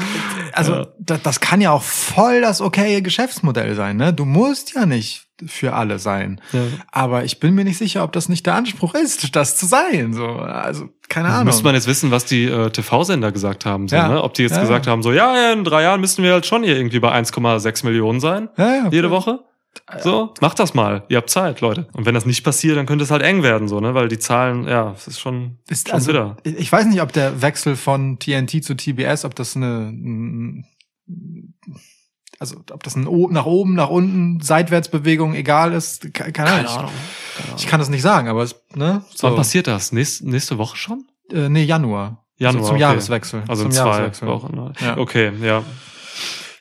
Also Ja. da, das kann ja auch voll das okaye Geschäftsmodell sein. Ne? Du musst ja nicht für alle sein. Aber ich bin mir nicht sicher, ob das nicht der Anspruch ist, das zu sein. So, also keine Ahnung. Müsste man jetzt wissen, was die äh, TV-Sender gesagt haben. So, Ja. ne? Ob die jetzt Ja, gesagt ja. haben, so, ja, ja, in drei Jahren müssten wir halt schon hier irgendwie bei 1,6 Millionen sein. ja, ja, Jede Woche. So, macht das mal. Ihr habt Zeit, Leute. Und wenn das nicht passiert, dann könnte es halt eng werden, so, ne? Weil die Zahlen, ja, es ist schon, Ist, schon also, ich ich weiß nicht, ob der Wechsel von TNT zu TBS, ob das eine, also ob das ein O- nach oben, nach unten, Seitwärtsbewegung egal ist, ke- keine Ahnung. Keine Ahnung. Ich, kann das nicht sagen, aber es, ne? So, Wann passiert das? Nächste, nächste Woche schon? äh, nee, Januar. Januar, Also zum okay. Jahreswechsel. Also zum in zwei Jahreswechsel. Wochen. ne? Ja. Okay, ja.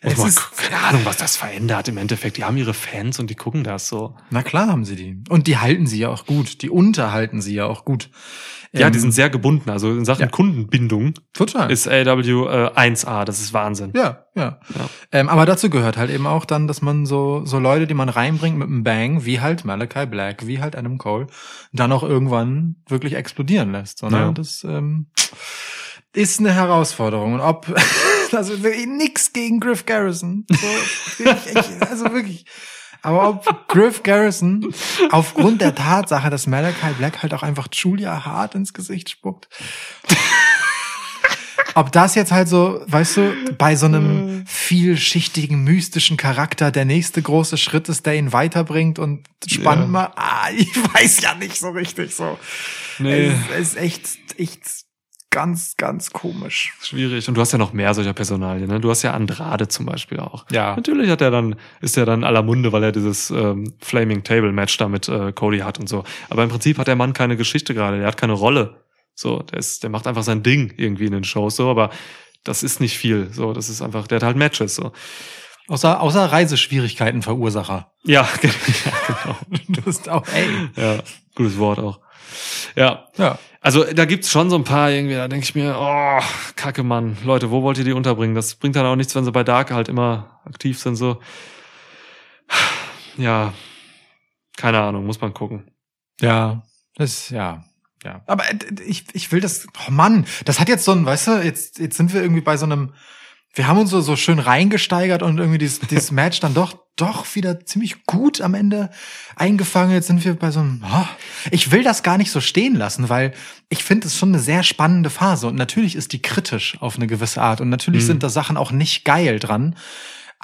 Muss Es mal ist- gucken. keine Ahnung, was das verändert im Endeffekt. Die haben ihre Fans und die gucken das so. Na klar haben sie die. Und die halten sie ja auch gut. Die unterhalten sie ja auch gut. Ja, Ähm, die sind sehr gebunden. Also in Sachen ja. Kundenbindung total. ist AW äh, 1A. Das ist Wahnsinn. Ja, ja. Ja. Ähm, aber dazu gehört halt eben auch dann, dass man so, so Leute, die man reinbringt mit einem Bang, wie halt Malachi Black, wie halt Adam Cole, dann auch irgendwann wirklich explodieren lässt. So, ne? Ja. Das ähm, ist eine Herausforderung. Und ob, also wirklich nix gegen Griff Garrison. So, ich, also wirklich. Aber ob Griff Garrison aufgrund der Tatsache, dass Malachi Black halt auch einfach Julia Hart ins Gesicht spuckt, ob das jetzt halt so, weißt du, bei so einem vielschichtigen, mystischen Charakter der nächste große Schritt ist, der ihn weiterbringt und spannend Ja. mal, ah, ich weiß ja nicht so richtig so. Nee. Es, es ist echt, echt ganz, ganz komisch. Schwierig. Und du hast ja noch mehr solcher Personalien. Ne? Du hast ja Andrade zum Beispiel auch. Ja. Natürlich hat er dann, ist er dann aller Munde, weil er dieses ähm, Flaming Table Match da mit äh, Cody hat und so. Aber im Prinzip hat der Mann keine Geschichte gerade. Der hat keine Rolle. So, der ist, der macht einfach sein Ding irgendwie in den Shows so. Aber das ist nicht viel. So, das ist einfach, der hat halt Matches so. Außer, außer Reiseschwierigkeiten Verursacher. Ja, genau. Du bist auch, ey. Ja, gutes Wort auch. Ja, Ja. Also da gibt's schon so ein paar irgendwie, da denke ich mir, oh, kacke Mann, Leute, wo wollt ihr die unterbringen? Das bringt dann auch nichts, wenn sie bei Dark halt immer aktiv sind, so. Ja, keine Ahnung, muss man gucken. Ja, das, ja, ja. Aber äh, ich, ich will das, oh Mann, das hat jetzt so ein, weißt du, jetzt, jetzt sind wir irgendwie bei so einem, wir haben uns so, so schön reingesteigert und irgendwie dieses, dieses Match dann doch, doch wieder ziemlich gut am Ende eingefangen. Jetzt sind wir bei so einem, oh, ich will das gar nicht so stehen lassen, weil ich finde es schon eine sehr spannende Phase und natürlich ist die kritisch auf eine gewisse Art und natürlich Mhm. sind da Sachen auch nicht geil dran.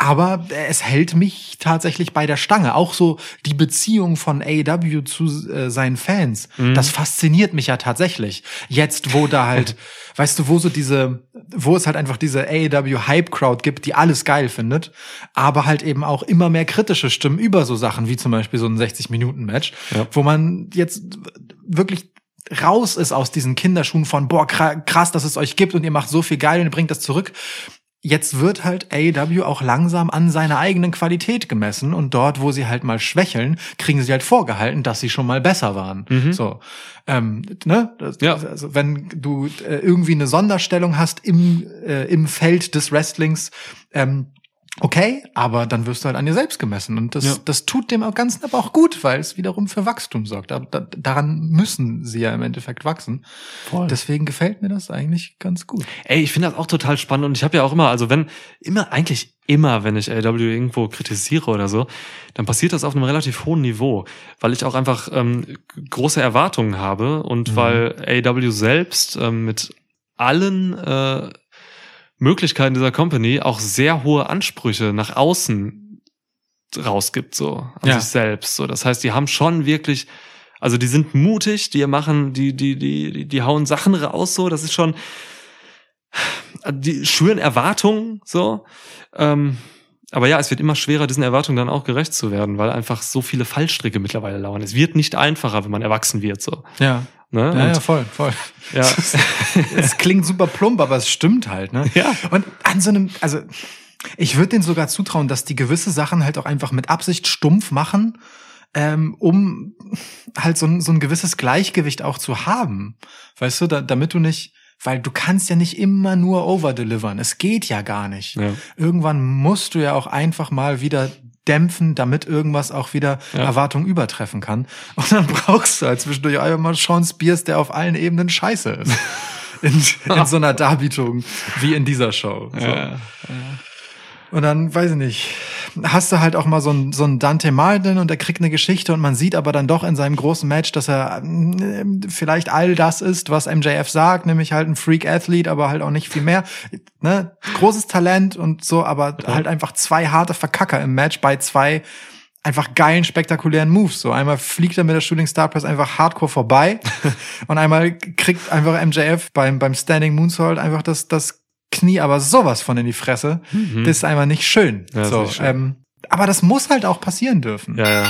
Aber es hält mich tatsächlich bei der Stange. Auch so die Beziehung von AEW zu äh, seinen Fans. Mhm. Das fasziniert mich ja tatsächlich. Jetzt, wo da halt, weißt du, wo so diese, wo es halt einfach diese AEW Hype Crowd gibt, die alles geil findet, aber halt eben auch immer mehr kritische Stimmen über so Sachen wie zum Beispiel so ein 60-Minuten-Match, Ja. wo man jetzt wirklich raus ist aus diesen Kinderschuhen von, boah, kra- krass, dass es euch gibt und ihr macht so viel geil und ihr bringt das zurück. Jetzt wird halt AEW auch langsam an seiner eigenen Qualität gemessen und dort, wo sie halt mal schwächeln, kriegen sie halt vorgehalten, dass sie schon mal besser waren. So, ähm, ne? Das, Ja. Also wenn du äh, irgendwie eine Sonderstellung hast im äh, im Feld des Wrestlings, ähm, okay, aber dann wirst du halt an dir selbst gemessen und das Ja. das tut dem Ganzen aber auch gut, weil es wiederum für Wachstum sorgt. Aber da, daran müssen sie ja im Endeffekt wachsen. Voll. Deswegen gefällt mir das eigentlich ganz gut. Ey, ich finde das auch total spannend und ich habe ja auch immer, also wenn, immer, eigentlich immer, wenn ich AW irgendwo kritisiere oder so, dann passiert das auf einem relativ hohen Niveau, weil ich auch einfach ähm, große Erwartungen habe und Mhm. weil AW selbst ähm, mit allen äh, Möglichkeiten dieser Company auch sehr hohe Ansprüche nach außen rausgibt, so an Ja. sich selbst. So, das heißt, die haben schon wirklich, also die sind mutig, die machen, die, die, die, die, die hauen Sachen raus, so, das ist schon, die schüren Erwartungen, so. Ähm, aber ja, es wird immer schwerer, diesen Erwartungen dann auch gerecht zu werden, weil einfach so viele Fallstricke mittlerweile lauern. Es wird nicht einfacher, wenn man erwachsen wird, so. Ja. Ne? Ja, ja, voll, voll. ja. es klingt super plump, aber es stimmt halt, ne? Ja. Und an so einem, also ich würde denen sogar zutrauen, dass die gewisse Sachen halt auch einfach mit Absicht stumpf machen, ähm, um halt so ein, so ein gewisses Gleichgewicht auch zu haben. Weißt du, da, damit du nicht, weil du kannst ja nicht immer nur overdelivern. Es geht ja gar nicht. Ja. Irgendwann musst du ja auch einfach mal wieder dämpfen, damit irgendwas auch wieder Ja. Erwartungen übertreffen kann. Und dann brauchst du halt zwischendurch einfach mal Sean Spears, der auf allen Ebenen scheiße ist. In, in so einer Darbietung wie in dieser Show. So. Ja. Und dann, weiß ich nicht, hast du halt auch mal so einen so einen Dante Martin und der kriegt eine Geschichte und man sieht aber dann doch in seinem großen Match, dass er ähm, vielleicht all das ist, was MJF sagt, nämlich halt ein Freak-Athlete, aber halt auch nicht viel mehr. Ne? Großes Talent und so, aber halt einfach zwei harte Verkacker im Match bei zwei einfach geilen, spektakulären Moves. So einmal fliegt er mit der Shooting Star Press einfach hardcore vorbei und einmal kriegt einfach MJF beim, beim Standing Moonsault einfach das, das Knie aber sowas von in die Fresse. Das ist einfach nicht schön. Ja, so, nicht schön. Ähm, aber das muss halt auch passieren dürfen. Ja, ja.